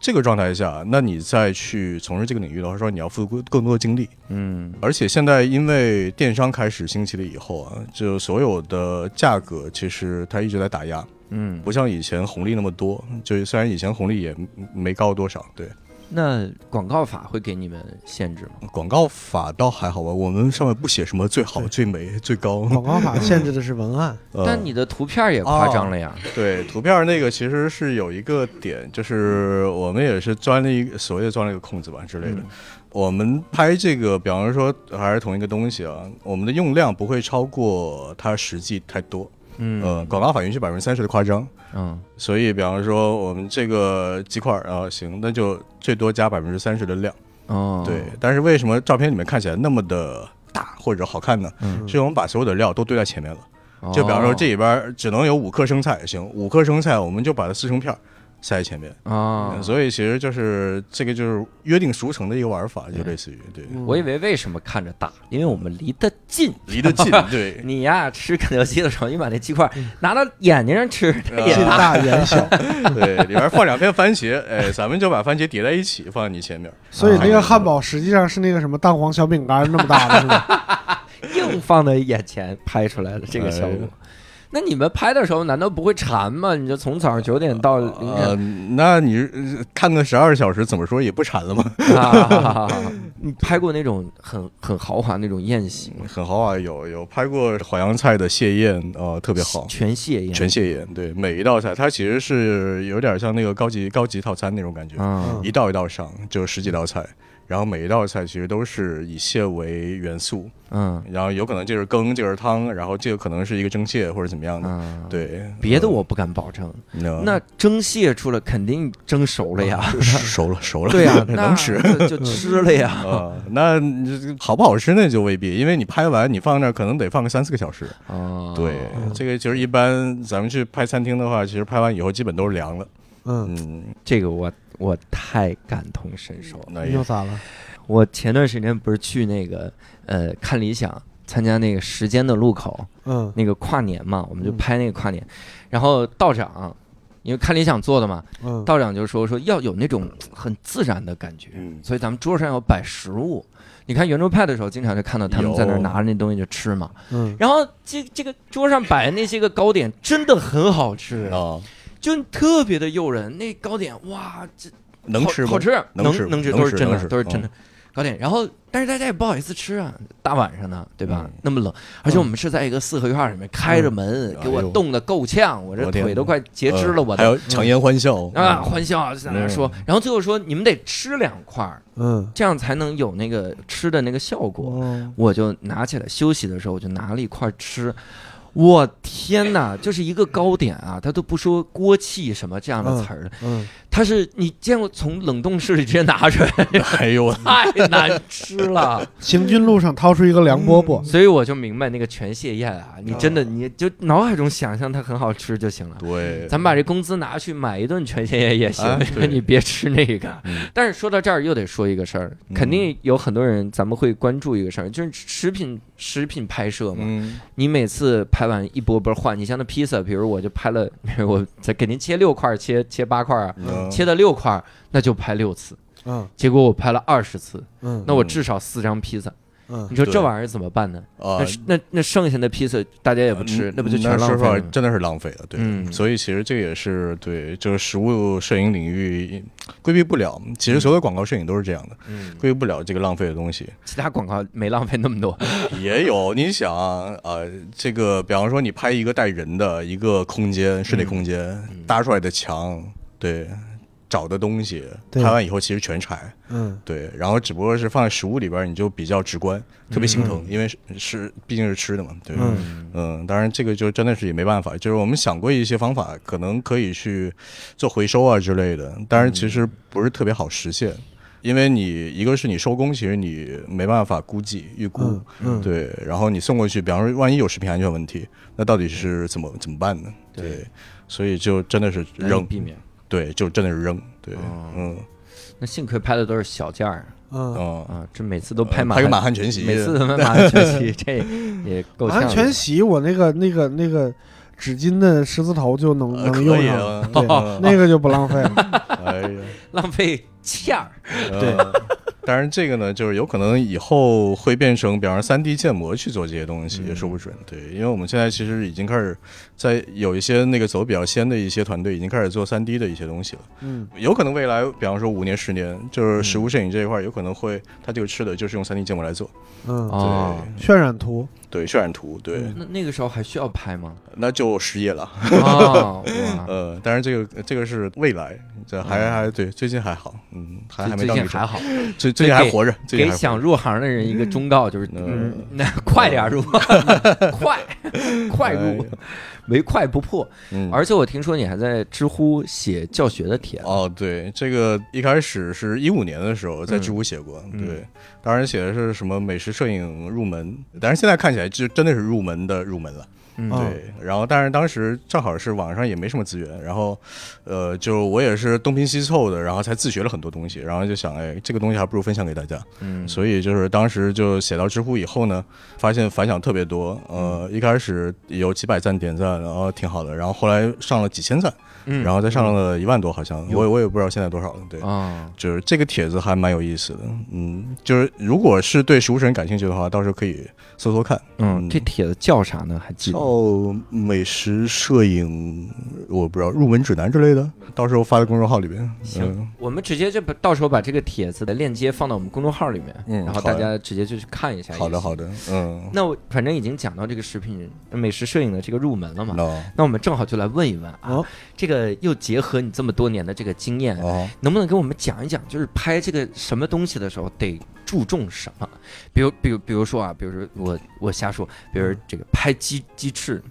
这个状态下，那你再去从事这个领域的话，说你要付出更多的精力，嗯而且现在因为电商开始兴起了以后啊，就所有的价格其实它一直在打压，嗯，不像以前红利那么多。就虽然以前红利也没高多少，对那广告法会给你们限制吗？广告法倒还好吧，我们上面不写什么最好、最美、最高。广告法限制的是文案，呃但你的图片也夸张了呀。对图片那个其实是有一个点，就是我们也是钻了一个所谓的钻了一个空子吧之类的。嗯我们拍这个，比方说还是同一个东西啊，我们的用量不会超过它实际太多。嗯。呃，广告法允许百分之三十的夸张，嗯。所以比方说我们这个鸡块儿啊，行，那就最多加百分之三十的量。哦，对，但是为什么照片里面看起来那么的大或者好看呢？嗯，是我们把所有的料都堆在前面了。哦。就比方说这里边儿只能有五克生菜，行，五克生菜我们就把它撕成片儿塞在前面。啊，所以其实就是这个就是约定俗成的一个玩法，就类似于对，嗯我以为为什么看着大，因为我们离得近。离得近，对，你呀，吃肯德基的时候，你把那鸡块拿到眼睛上吃，它也近大。大远小，对，里边放两片番茄，哎，咱们就把番茄叠在一起放在你前面。所以那个汉堡实际上是那个什么蛋黄小饼干那么大的，是吧？硬放在眼前拍出来的这个效果。那你们拍的时候难道不会馋吗？你就从早上九点到凌呃，那你呃看个十二小时，怎么说也不馋了吗？啊？你拍过那种很很豪华那种宴席吗？很豪华，有有拍过淮扬菜的蟹宴，呃，特别好。全蟹宴，全蟹宴，对每一道菜，它其实是有点像那个高级高级套餐那种感觉，嗯一道一道上，就十几道菜，然后每一道菜其实都是以蟹为元素，嗯然后有可能就是羹，就是汤，然后这个可能是一个蒸蟹或者怎么样的，嗯，对，别的我不敢保证。那那蒸蟹出来肯定蒸熟了呀，熟 了熟了，对呀，那能吃。就就吃了呀。啊、那好不好吃那就未必，因为你拍完你放那儿可能得放个三四个小时。哦，对，这个其实一般咱们去拍餐厅的话，其实拍完以后基本都是凉了。嗯，嗯，这个我我太感同身受了。那又咋了？我前段时间不是去那个呃看理想参加那个时间的路口嗯那个跨年嘛，我们就嗯拍那个跨年，然后道长。因为看理想做的嘛，嗯道长就说说要有那种很自然的感觉，嗯所以咱们桌上要摆食物。你看圆桌派的时候，经常就看到他们在那拿着那东西就吃嘛。嗯然后这这个桌上摆的那些个糕点真的很好吃，啊，就特别的诱人。那糕点哇，这能吃吗？好好吃，能吃能吃，都是真的，都是真的糕点。然后，但是大家也不好意思吃啊，大晚上的，对吧嗯？那么冷，而且我们是在一个四合院里面开着门，给我冻得够呛，我这腿都快截肢了，我呃还都有强颜欢笑啊，欢笑在那说嗯，然后最后说你们得吃两块，嗯，这样才能有那个吃的那个效果。哦我就拿起来休息的时候，我就拿了一块吃。我天哪，就是一个糕点啊，他都不说锅气什么这样的词儿了，嗯。它是你见过从冷冻室里直接拿出来，哎呦，太难吃了。行军路上掏出一个凉饽饽，所以我就明白那个全蟹宴啊，你真的你就脑海中想象它很好吃就行了。对，咱们把这工资拿去买一顿全蟹宴也行你别吃那个。嗯。但是说到这儿又得说一个事儿，肯定有很多人咱们会关注一个事儿，就是食品食品拍摄嘛。嗯。你每次拍完一波波换，你像那披萨，比如我就拍了，我再给您切六块，切切八块啊，嗯切的六块，那就拍六次。嗯结果我拍了二十次，嗯那我至少四张披萨。嗯你说这玩意儿怎么办呢？啊那，那那剩下的披萨大家也不吃，嗯那不就全说实话浪费了吗？真的是浪费了，对。嗯所以其实这也是对，就是食物摄影领域规避不了。其实所有的广告摄影都是这样的，嗯，规避不了这个浪费的东西。其他广告没浪费那么多。也有，你想啊，呃，这个比方说你拍一个带人的一个空间，室内空间，嗯搭出来的墙，对，找的东西，对。拍完以后其实全柴，嗯。对，然后只不过是放在食物里边，你就比较直观，特别心疼，因为是是毕竟是吃的嘛，对，嗯。嗯，当然这个就真的是也没办法，就是我们想过一些方法，可能可以去做回收啊之类的，但是其实不是特别好实现，因为你一个是你收工，其实你没办法估计预估，嗯嗯，对，然后你送过去，比方说万一有食品安全问题，那到底是怎么怎么办呢？对，所以就真的是扔，避免。对，就真的是扔，对，哦嗯那幸亏拍的都是小件儿嗯，嗯，啊，这每次都拍满拍个满汉，全席，每次都 拍满汉全席，这也够呛的。完全席我那个那个那个纸巾的十字头就能呃能用上，啊，对嗯那个就不浪费了。哎呀。浪费馅儿。对呃，当然这个呢，就是有可能以后会变成，比方说三 D 建模去做这些东西，嗯也说不准。对，因为我们现在其实已经开始在有一些那个走比较先的一些团队，已经开始做三 D 的一些东西了。嗯有可能未来，比方说五年、十年，就是实物摄影这一块，有可能会它这个吃的就是用三 D 建模来做。嗯，哦，渲染图，对，渲染图，对，嗯那那个时候还需要拍吗？那就失业了。呃，当然这个这个是未来，这还还对，最近还好，嗯，还还没到那种，近还好，最最近还活着，给想入行的人一个忠告，就是那快点入，快快入，唯快不破。嗯而且我听说你还在知乎写教学的帖子，哦，对，这个一开始是一五年的时候在知乎写过，嗯对，当然写的是什么美食摄影入门，但是现在看起来就真的是入门的入门了，对。然后，但是当时正好是网上也没什么资源，然后，呃，就我也是东拼西凑的，然后才自学了很多东西，然后就想，哎，这个东西还不如分享给大家，嗯，所以就是当时就写到知乎以后呢，发现反响特别多，呃，一开始有几百赞点赞，然后挺好的，然后后来上了几千赞，嗯然后再上了一万多，好像有我我也不知道现在多少了。对，啊，就是这个帖子还蛮有意思的，嗯，就是如果是对食物摄影感兴趣的话，到时候可以搜搜看。嗯，这帖子叫啥呢？还记得吗？叫美食摄影，我不知道入门指南之类的，到时候发在公众号里边。行嗯，我们直接就把到时候把这个帖子的链接放到我们公众号里面，嗯然后大家直接就去看一下。好的好。的，嗯，那我反正已经讲到这个食品美食摄影的这个入门了嘛，那那我们正好就来问一问啊，哦。这个又结合你这么多年的这个经验，哦，能不能给我们讲一讲，就是拍这个什么东西的时候得注重什么？比如，比如，比如说啊，比如说我我瞎说，比如这个拍鸡鸡翅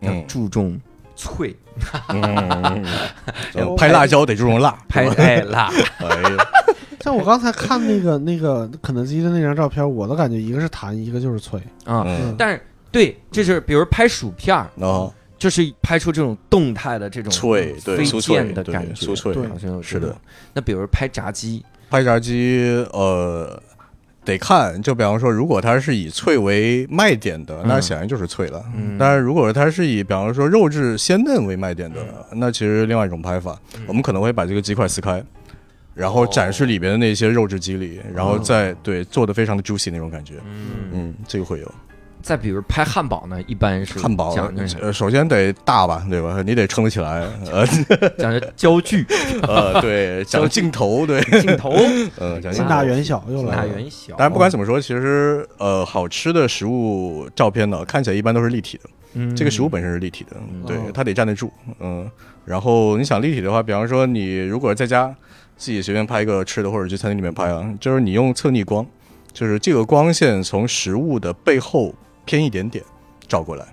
要嗯注重脆，拍辣椒得注重辣，拍太辣，哎呀，像我刚才看那个那个肯德基的那张照片，我的感觉一个是弹，一个就是脆。啊，嗯，但是对，这是比如拍薯片儿，哦，就是拍出这种动态的这种脆对飞酥脆的感觉，酥脆对好像有是的。那比如拍炸鸡，拍炸鸡，呃，得看，就比方说，如果它是以脆为卖点的，那嗯显然就是脆了。嗯。但是如果它是以比方说肉质鲜嫩为卖点的，那其实另外一种拍法，嗯。我们可能会把这个鸡块撕开。然后展示里边的那些肉质肌理，然后再对做的非常的 juicy 那种感觉，嗯，嗯，这个会有再比如拍汉堡呢，一般是汉堡首先得大吧，对吧？你得撑得起来，呃 讲究焦距、呃，对，讲镜头，对，镜头、呃，讲镜近大远小又近大。远小。当然，不管怎么说，其实呃，好吃的食物照片呢，看起来一般都是立体的。嗯。这个食物本身是立体的，嗯。对哦，它得站得住。嗯，然后你想立体的话，比方说你如果在家自己随便拍一个吃的，或者去餐厅里面拍啊，就是你用侧逆光，就是这个光线从食物的背后偏一点点照过来，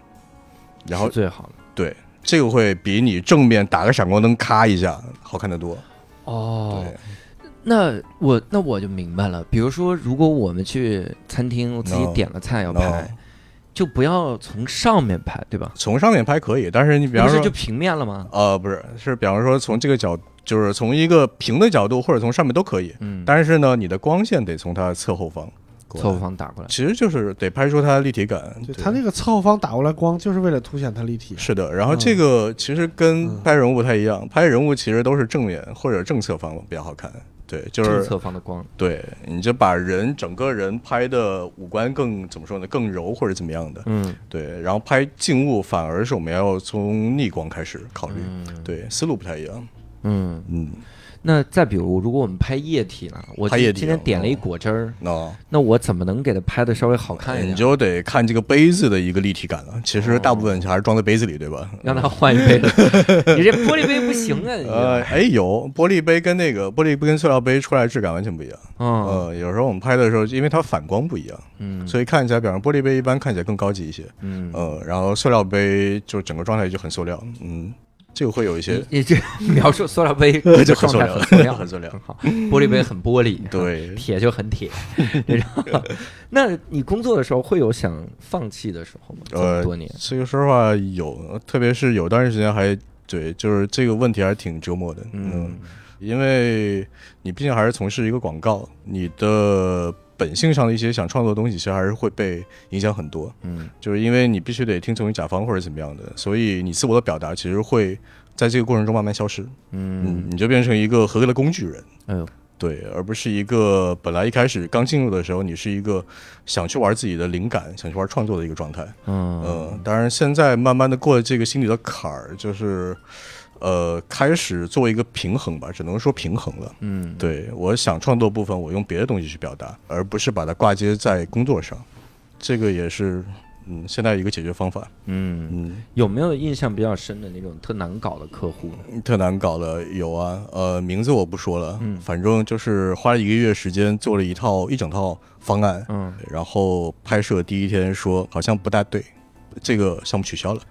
然后是最好的对，这个会比你正面打个闪光灯咔一下好看得多。哦对。那我那我就明白了。比如说，如果我们去餐厅，我自己点了菜要 No 拍，就不要从上面拍，对吧？从上面拍可以，但是你比方说就平面了吗？呃，不是，是比方说从这个角，就是从一个平的角度，或者从上面都可以。嗯，但是呢，你的光线得从它侧后方过来侧后，方打过来。其实就是得拍出它的立体感。对，它那个侧后方打过来光，就是为了凸显它立体。是的，然后这个其实跟嗯拍人物不太一样，拍人物其实都是正面或者正侧方比较好看。对，就是正侧方的光，对，你就把人整个人拍的五官更怎么说呢，更柔或者怎么样的。嗯对，然后拍静物反而是我们要从逆光开始考虑。嗯对，思路不太一样。嗯。嗯，那再比如，如果我们拍液体呢？我今天点了一哦果汁儿，哦，那我怎么能给它拍的稍微好看一点？你就得看这个杯子的一个立体感了。其实大部分还是装在杯子里，对吧？让他换一杯，你这玻璃杯不行啊！呃，哎，有玻璃杯跟那个玻璃杯跟塑料杯出来质感完全不一样。嗯呃，有时候我们拍的时候，因为它反光不一样，嗯所以看起来，比方玻璃杯一般看起来更高级一些。嗯，呃，然后塑料杯就整个状态就很塑料。嗯，这个会有一些你你这描述塑料杯 就很塑料很塑料，很塑料 好。玻璃杯很玻璃，对 铁就很铁。那你工作的时候会有想放弃的时候吗？这么呃多年，这个说实话有，特别是有段时间还对，就是这个问题还是挺折磨的。嗯因为你毕竟还是从事一个广告，你的本性上的一些想创作的东西，其实还是会被影响很多。嗯就是因为你必须得听从于甲方或者怎么样的，所以你自我的表达其实会在这个过程中慢慢消失。嗯，嗯，你就变成一个合格的工具人。哎呦，对，而不是一个本来一开始刚进入的时候，你是一个想去玩自己的灵感、想去玩创作的一个状态。嗯呃，当然现在慢慢的过了这个心理的坎儿，就是呃开始做一个平衡吧，只能说平衡了。嗯，对我想创作部分，我用别的东西去表达，而不是把它挂接在工作上，这个也是嗯现在一个解决方法。嗯，嗯，有没有印象比较深的那种特难搞的客户？特难搞的有啊，呃，名字我不说了，嗯。反正就是花了一个月时间做了一套一整套方案，嗯。然后拍摄第一天说好像不大对，这个项目取消了，对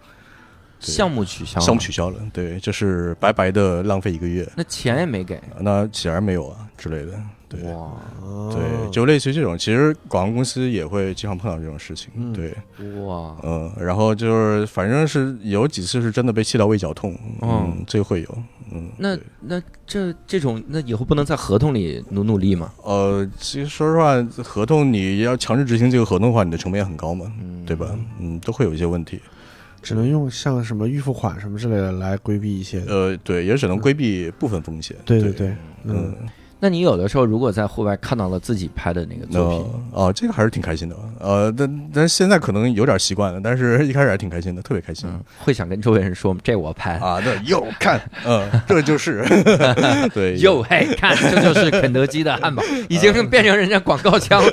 项目取消，项目取，消了，对，就是白白的浪费一个月，那钱也没给。那显然没有啊之类的，对。哇对，就类似于这种，其实广告公司也会经常碰到这种事情。嗯对，哇，嗯，然后就是反正是有几次是真的被气到胃绞痛，哦嗯，这个会有，嗯，那那这这种，那以后不能在合同里努努力吗？呃，其实说实话，合同你要强制执行这个合同的话，你的成本也很高嘛，嗯对吧？嗯，都会有一些问题。只能用像什么预付款什么之类的来规避一些。呃，对，也只能规避部分风险。对对对，嗯嗯，，那你有的时候如果在户外看到了自己拍的那个作品，呃哦，这个还是挺开心的。呃，但但现在可能有点习惯了，但是一开始还挺开心的，特别开心。嗯，会想跟周围人说这我拍，啊，那，又看，嗯，这就是，对，又嘿，看这就是肯德基的汉堡，已经变成人家广告腔了。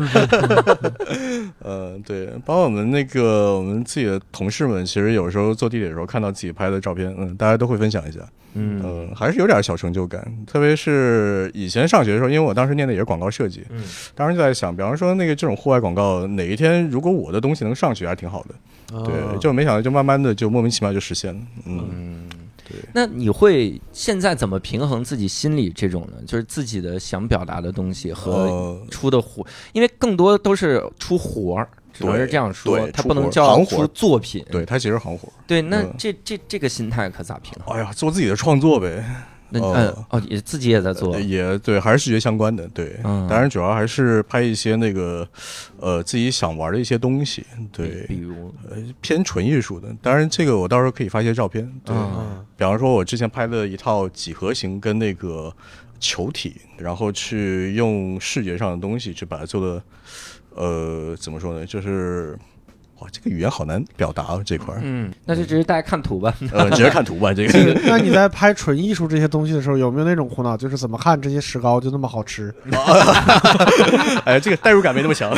呃，对，包括我们那个我们自己的同事们，其实有时候坐地铁的时候看到自己拍的照片，嗯，大家都会分享一下，嗯嗯，还是有点小成就感。特别是以前上学的时候，因为我当时念的也是广告设计，嗯当时就在想，比方说那个这种户外广告，哪一天如果我的东西能上去，还挺好的。对，哦就没想到就慢慢的就莫名其妙就实现了，嗯，嗯，对。那你会现在怎么平衡自己心里这种呢？就是自己的想表达的东西和呃，出的活，因为更多都是出活儿，只能是这样说，对它出活儿不能叫行活作品。对，它其实行活。对，那嗯这这这个心态可咋平衡？哎呀，做自己的创作呗，那哦嗯哦，也自己也在做呃，也对，还是视觉相关的，对，嗯当然主要还是拍一些那个，呃，自己想玩的一些东西，对，比如呃，偏纯艺术的。当然，这个我到时候可以发一些照片，对，比方说，我之前拍的一套几何形跟那个球体，然后去用视觉上的东西去把它做的，呃，怎么说呢，就是。哇，这个语言好难表达啊，这块儿，嗯，那就直接大家看图吧。呃，直接看图吧，这个，那你在拍纯艺术这些东西的时候，有没有那种苦恼，就是怎么看这些石膏就那么好吃？哎，这个代入感没那么强。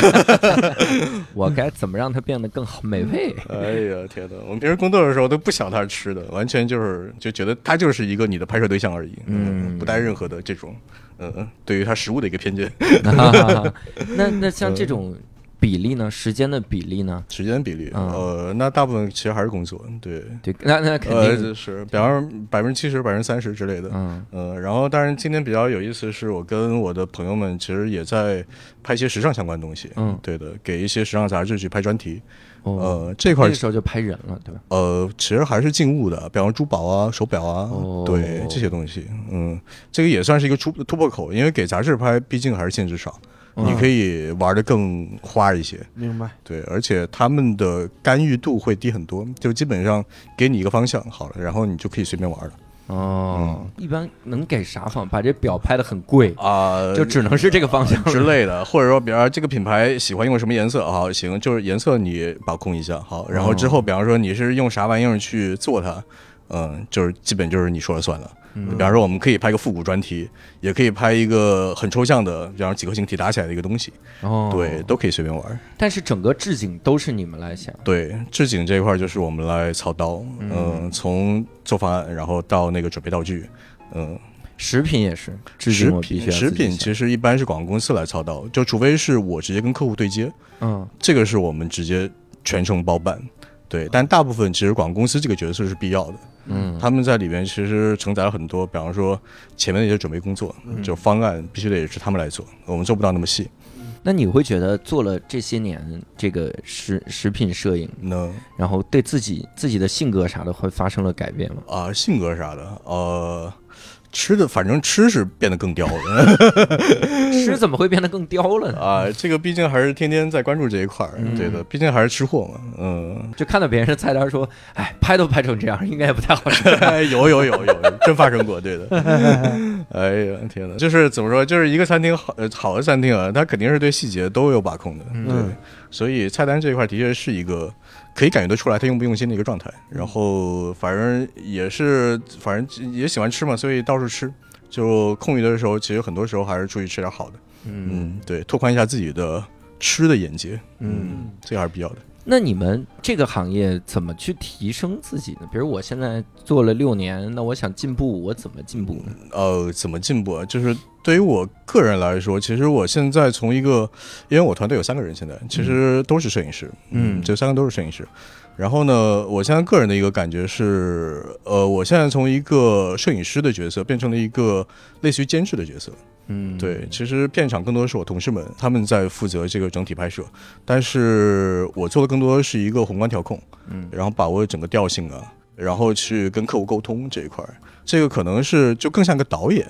我该怎么让它变得更好美味？哎呀，天哪！我们平时工作的时候都不想它是吃的，完全就是就觉得它就是一个你的拍摄对象而已，嗯不带任何的这种，嗯、嗯，对于它食物的一个偏见。那那像这种比例呢？时间的比例呢？时间比例，嗯。呃，那大部分其实还是工作，对，对，那那肯呃，定，是，比方说百分之七十、百分之三十之类的，嗯。呃，然后当然今天比较有意思的是，我跟我的朋友们其实也在拍一些时尚相关的东西，嗯。对的，给一些时尚杂志去拍专题，哦，呃，这块儿那时候就拍人了，对吧？呃，其实还是静物的，比方珠宝啊、手表啊，哦。对这些东西，嗯，这个也算是一个突突破口，因为给杂志拍，毕竟还是限制少，嗯你可以玩的更花一些，明白？对，而且他们的干预度会低很多，就基本上给你一个方向好了，然后你就可以随便玩了。哦，一般能给啥方？把这表拍的很贵，啊就只能是这个方向。之类的，或者说，比方说这个品牌喜欢用什么颜色，好行，就是颜色你把控一下，好，然后之后，比方说你是用啥玩意儿去做它，嗯，就是基本就是你说了算了。嗯。比方说，我们可以拍个复古专题，也可以拍一个很抽象的，比方说几颗星体打起来的一个东西，哦，对，都可以随便玩。但是整个置景都是你们来想，对，置景这一块就是我们来操刀，嗯、从做方案，然后到那个准备道具，嗯、食品也是置食品食品其实一般是广告公司来操刀，就除非是我直接跟客户对接，嗯。这个是我们直接全程包办。对，但大部分其实广告公司这个角色是必要的，嗯他们在里面其实承载了很多，比方说前面的一些准备工作，嗯就方案必须得是他们来做，我们做不到那么细。那你会觉得做了这些年这个食食品摄影，呢然后对自己自己的性格啥的会发生了改变吗？啊、性格啥的，呃，吃的反正吃是变得更刁了。吃怎么会变得更刁了呢？啊，这个毕竟还是天天在关注这一块儿，嗯对的，毕竟还是吃货嘛，嗯，就看到别人的菜单说，哎，拍都拍成这样，应该也不太好吃。有有有有，真发生过，对的。哎呀，天哪，就是怎么说，就是一个餐厅好呃好的餐厅啊，它肯定是对细节都有把控的，对，嗯所以菜单这一块的确是一个可以感觉得出来他用不用心的一个状态。然后反正也是，反正也喜欢吃嘛，所以到处吃。就空余的时候，其实很多时候还是出去吃点好的，嗯嗯，对，拓宽一下自己的吃的眼界，嗯，这个还是必要的。那你们这个行业怎么去提升自己呢？比如我现在做了六年，那我想进步，我怎么进步呢？呃，怎么进步啊？就是对于我个人来说，其实我现在从一个，因为我团队有三个人，现在其实都是摄影师，嗯这三个都是摄影师。然后呢，我现在个人的一个感觉是，呃，我现在从一个摄影师的角色变成了一个类似于监制的角色。嗯，对，其实片场更多的是我同事们他们在负责这个整体拍摄，但是我做的更多的是一个宏观调控，嗯。然后把握整个调性啊，然后去跟客户沟通这一块儿，这个可能是就更像个导演。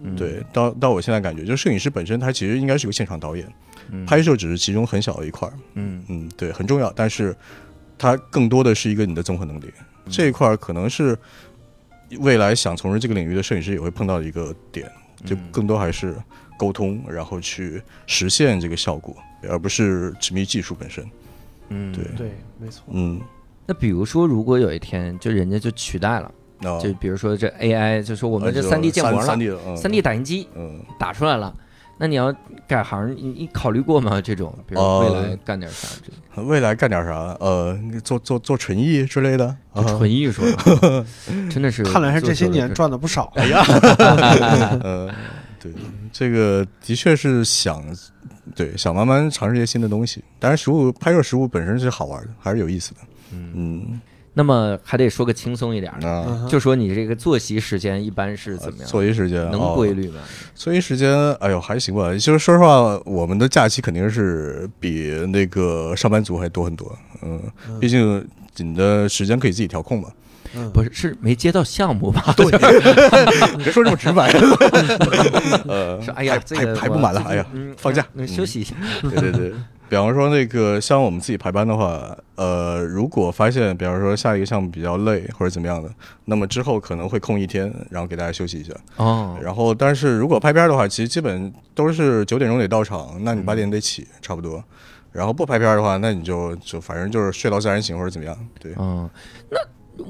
嗯。对，到到我现在感觉，就摄影师本身他其实应该是个现场导演，嗯。拍摄只是其中很小的一块儿。嗯。嗯，对，很重要，但是它更多的是一个你的综合能力，这一块儿可能是未来想从事这个领域的摄影师也会碰到的一个点，就嗯。更多还是沟通，然后去实现这个效果，而不是执迷技术本身。嗯对。对，没错。嗯，那比如说，如果有一天就人家就取代了，就比如说这 AI，就说我我们这三 D 建模了三 D 打印机嗯，打出来了，那你要改行，你你考虑过吗？这种，比如呃未来干点啥？这种未来干点啥？呃，做做做纯艺之类的，啊纯艺术，真的是。看来是这些年赚的不少。哎呀，呃，对，这个的确是想，对，想慢慢尝试一些新的东西。当然，食物拍摄食物本身是好玩的，还是有意思的。嗯，那么还得说个轻松一点的，就说你这个作息时间一般是怎么样？作息时间能规？律吗？哦作息时间，哎呦，还行吧。其实说实话，我们的假期肯定是比那个上班族还多很多。嗯，毕竟你的时间可以自己调控嘛。嗯不是，是没接到项目吧？对，别 说这么直白。呃，是，哎呀，排这个排排不满了，最哎呀，放假嗯休息一下。对对对，比方说那个像我们自己排班的话，呃，如果发现比方说下一个项目比较累或者怎么样的，那么之后可能会空一天，然后给大家休息一下。哦，然后，但是如果拍片儿的话，其实基本都是九点钟得到场，那你嗯八点得起，差不多。然后不拍片儿的话，那你就就反正就是睡到自然醒或者怎么样。对嗯，那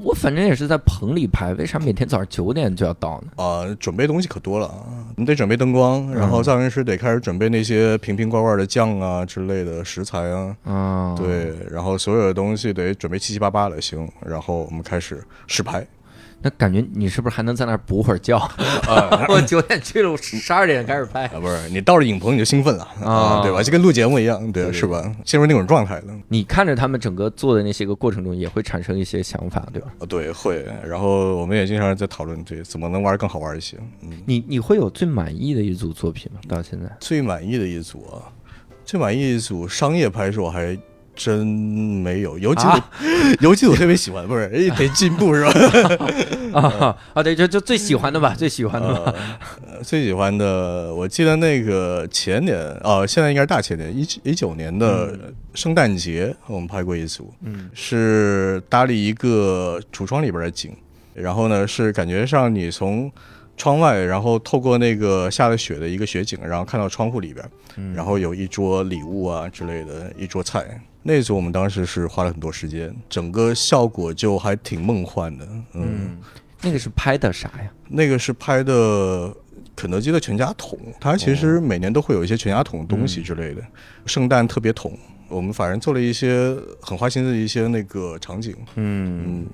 我反正也是在棚里拍，为啥每天早上九点就要到呢？啊、准备东西可多了啊！你得准备灯光，然后嗯造型师得开始准备那些瓶瓶罐罐的酱啊之类的食材啊。嗯，，对，然后所有的东西得准备七七八八的，行，然后我们开始试拍。那感觉你是不是还能在那儿补会儿觉？啊我九点去了，我十二点开始拍。啊，不是，你到了影棚你就兴奋了啊啊，对吧？就跟录节目一样，对，是吧？进入那种状态了。你看着他们整个做的那些个过程中，也会产生一些想法，对吧？啊，对，会。然后我们也经常在讨论，对，怎么能玩更好玩一些。嗯，你你会有最满意的一组作品吗？到现在？最满意的一组啊，最满意一组商业拍摄我还真没有，有几组、啊有几组特别喜欢，不是哎 得进步是吧？啊啊，对，就就最喜欢的吧，最喜欢的吧。呃，最喜欢的，我记得那个前年哦，现在应该是大前年，一一九年的圣诞节，我们拍过一组，嗯是搭了一个橱窗里边的景，然后呢是感觉上你从窗外，然后透过那个下了雪的一个雪景，然后看到窗户里边，嗯然后有一桌礼物啊之类的，一桌菜。那组我们当时是花了很多时间，整个效果就还挺梦幻的，嗯，嗯，那个是拍的啥呀？那个是拍的肯德基的全家桶，它其实每年都会有一些全家桶东西之类的，圣诞特别桶，我们反正做了一些很花心思的一些那个场景，嗯，嗯。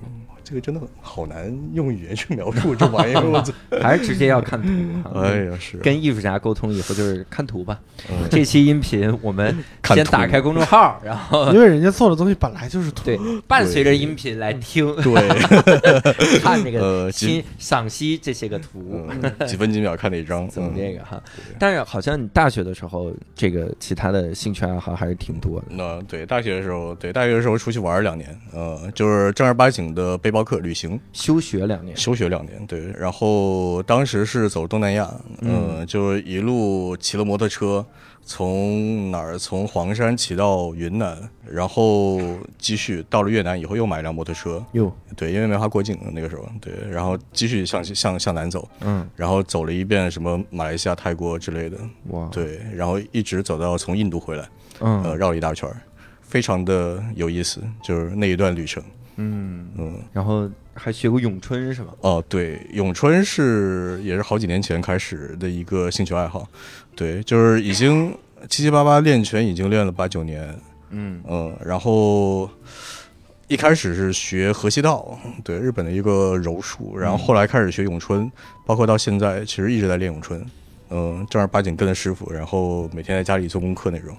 这个真的好难用语言去描述这玩意儿，我！还是直接要看图。啊 哎呀，是跟艺术家沟通以后就是看图吧。嗯这期音频我们先打开公众号，然后 因为人家做的东西本来就是图。对伴随着音频来听，对，看这个欣赏析这些个图。嗯，几分几秒看哪一张？怎么嗯这个哈？但是好像你大学的时候，这个其他的兴趣爱好还是挺多的。那对大学的时候，对大学的时候出去玩两年，呃，就是正儿八经的背包客旅行，休学两年，休学两年，对。然后当时是走东南亚，嗯、就一路骑了摩托车，从哪儿从黄山骑到云南，然后继续到了越南以后又买一辆摩托车，又，对，因为没法过境那个时候，对，然后继续向向向南走，嗯，然后走了一遍什么马来西亚、泰国之类的，哇，，对，然后一直走到从印度回来，呃，嗯绕了一大圈儿，非常的有意思，就是那一段旅程。嗯，嗯，然后还学过咏春是吧？哦，对，咏春是也是好几年前开始的一个兴趣爱好，对，就是已经七七八八练拳已经练了八九年，嗯。嗯，然后一开始是学河西道，对，日本的一个柔术，然后后来开始学咏春，包括到现在其实一直在练咏春，嗯，正儿八经跟着师傅，然后每天在家里做功课那种。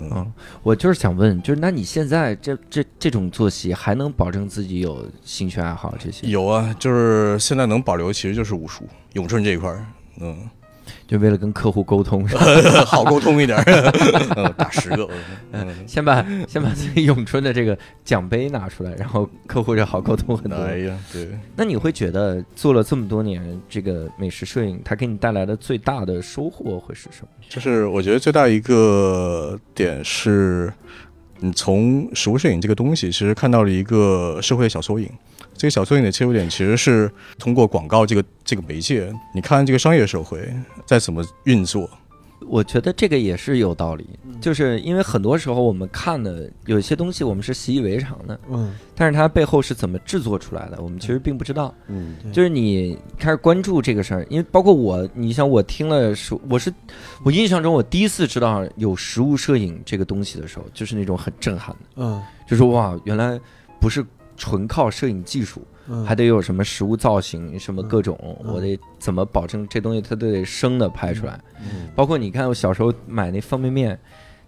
嗯，我就是想问，就是那你现在这这这种作息还能保证自己有兴趣爱好这些？有啊，就是现在能保留，其实就是武术、咏春这一块儿，嗯，就为了跟客户沟通，是 吧 好沟通一点 打十个，嗯，先把先把自己咏春的这个奖杯拿出来，然后客户就好沟通很多。哎呀，对，那你会觉得做了这么多年这个美食摄影，它给你带来的最大的收获会是什么？就是我觉得最大一个点是，你从食物摄影这个东西，其实看到了一个社会的小缩影。这个小缩影的切入点其实是通过广告这个这个媒介，你看这个商业社会在怎么运作。我觉得这个也是有道理，就是因为很多时候我们看的有一些东西我们是习以为常的，嗯，但是它背后是怎么制作出来的，我们其实并不知道。嗯。就是你开始关注这个事儿，因为包括我，你像我听了说，我是我印象中我第一次知道有实物摄影这个东西的时候，就是那种很震撼的，嗯。就是哇，原来不是纯靠摄影技术，嗯，还得有什么食物造型，什么各种，嗯我得怎么保证这东西它都得生的拍出来。嗯包括你看我小时候买那方便面，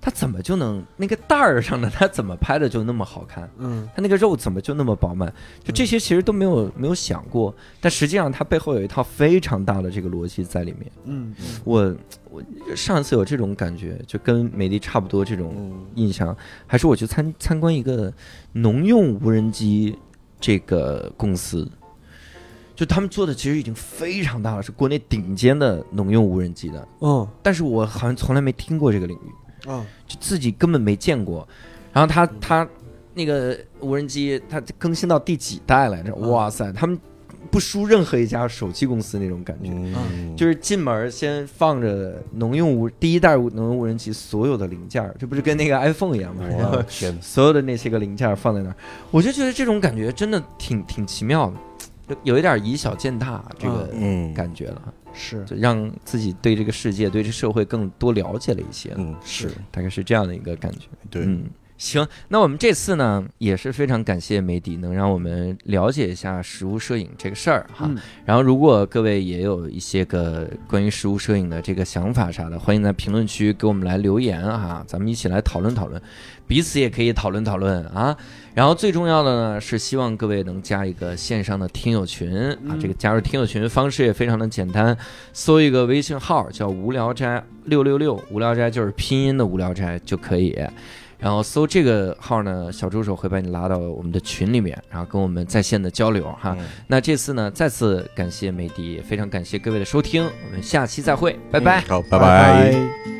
它怎么就能那个袋儿上的它怎么拍的就那么好看？嗯它那个肉怎么就那么饱满？就这些其实都没有没有想过，但实际上它背后有一套非常大的这个逻辑在里面。嗯我我上一次有这种感觉，就跟美的差不多这种嗯印象，还是我去参参观一个农用无人机这个公司。就他们做的其实已经非常大了，是国内顶尖的农用无人机的，嗯但是我好像从来没听过这个领域。啊就自己根本没见过。然后他他那个无人机，他更新到第几代来着？嗯哇塞，他们不输任何一家手机公司那种感觉。嗯，就是进门先放着农用无第一代农用无人机所有的零件儿，这不是跟那个 iPhone 一样吗？所有的那些个零件儿放在那儿，我就觉得这种感觉真的挺挺奇妙的，就有一点以小见大这个嗯，感觉了，是。就让自己对这个世界、对这社会更多了解了一些。嗯是大概是这样的一个感觉。对，嗯，行，那我们这次呢也是非常感谢梅迪能让我们了解一下实物摄影这个事儿哈。嗯然后如果各位也有一些个关于实物摄影的这个想法啥的，欢迎在评论区给我们来留言哈，咱们一起来讨论讨论，彼此也可以讨论讨论啊。然后最重要的呢是希望各位能加一个线上的听友群啊，嗯这个加入听友群方式也非常的简单，搜一个微信号叫“无聊斋六六六”，无聊斋就是拼音的无聊斋就可以。然后搜这个号呢，小助手会把你拉到我们的群里面，然后跟我们在线的交流哈。嗯那这次呢，再次感谢美迪，也非常感谢各位的收听，我们下期再会，拜拜。好，拜拜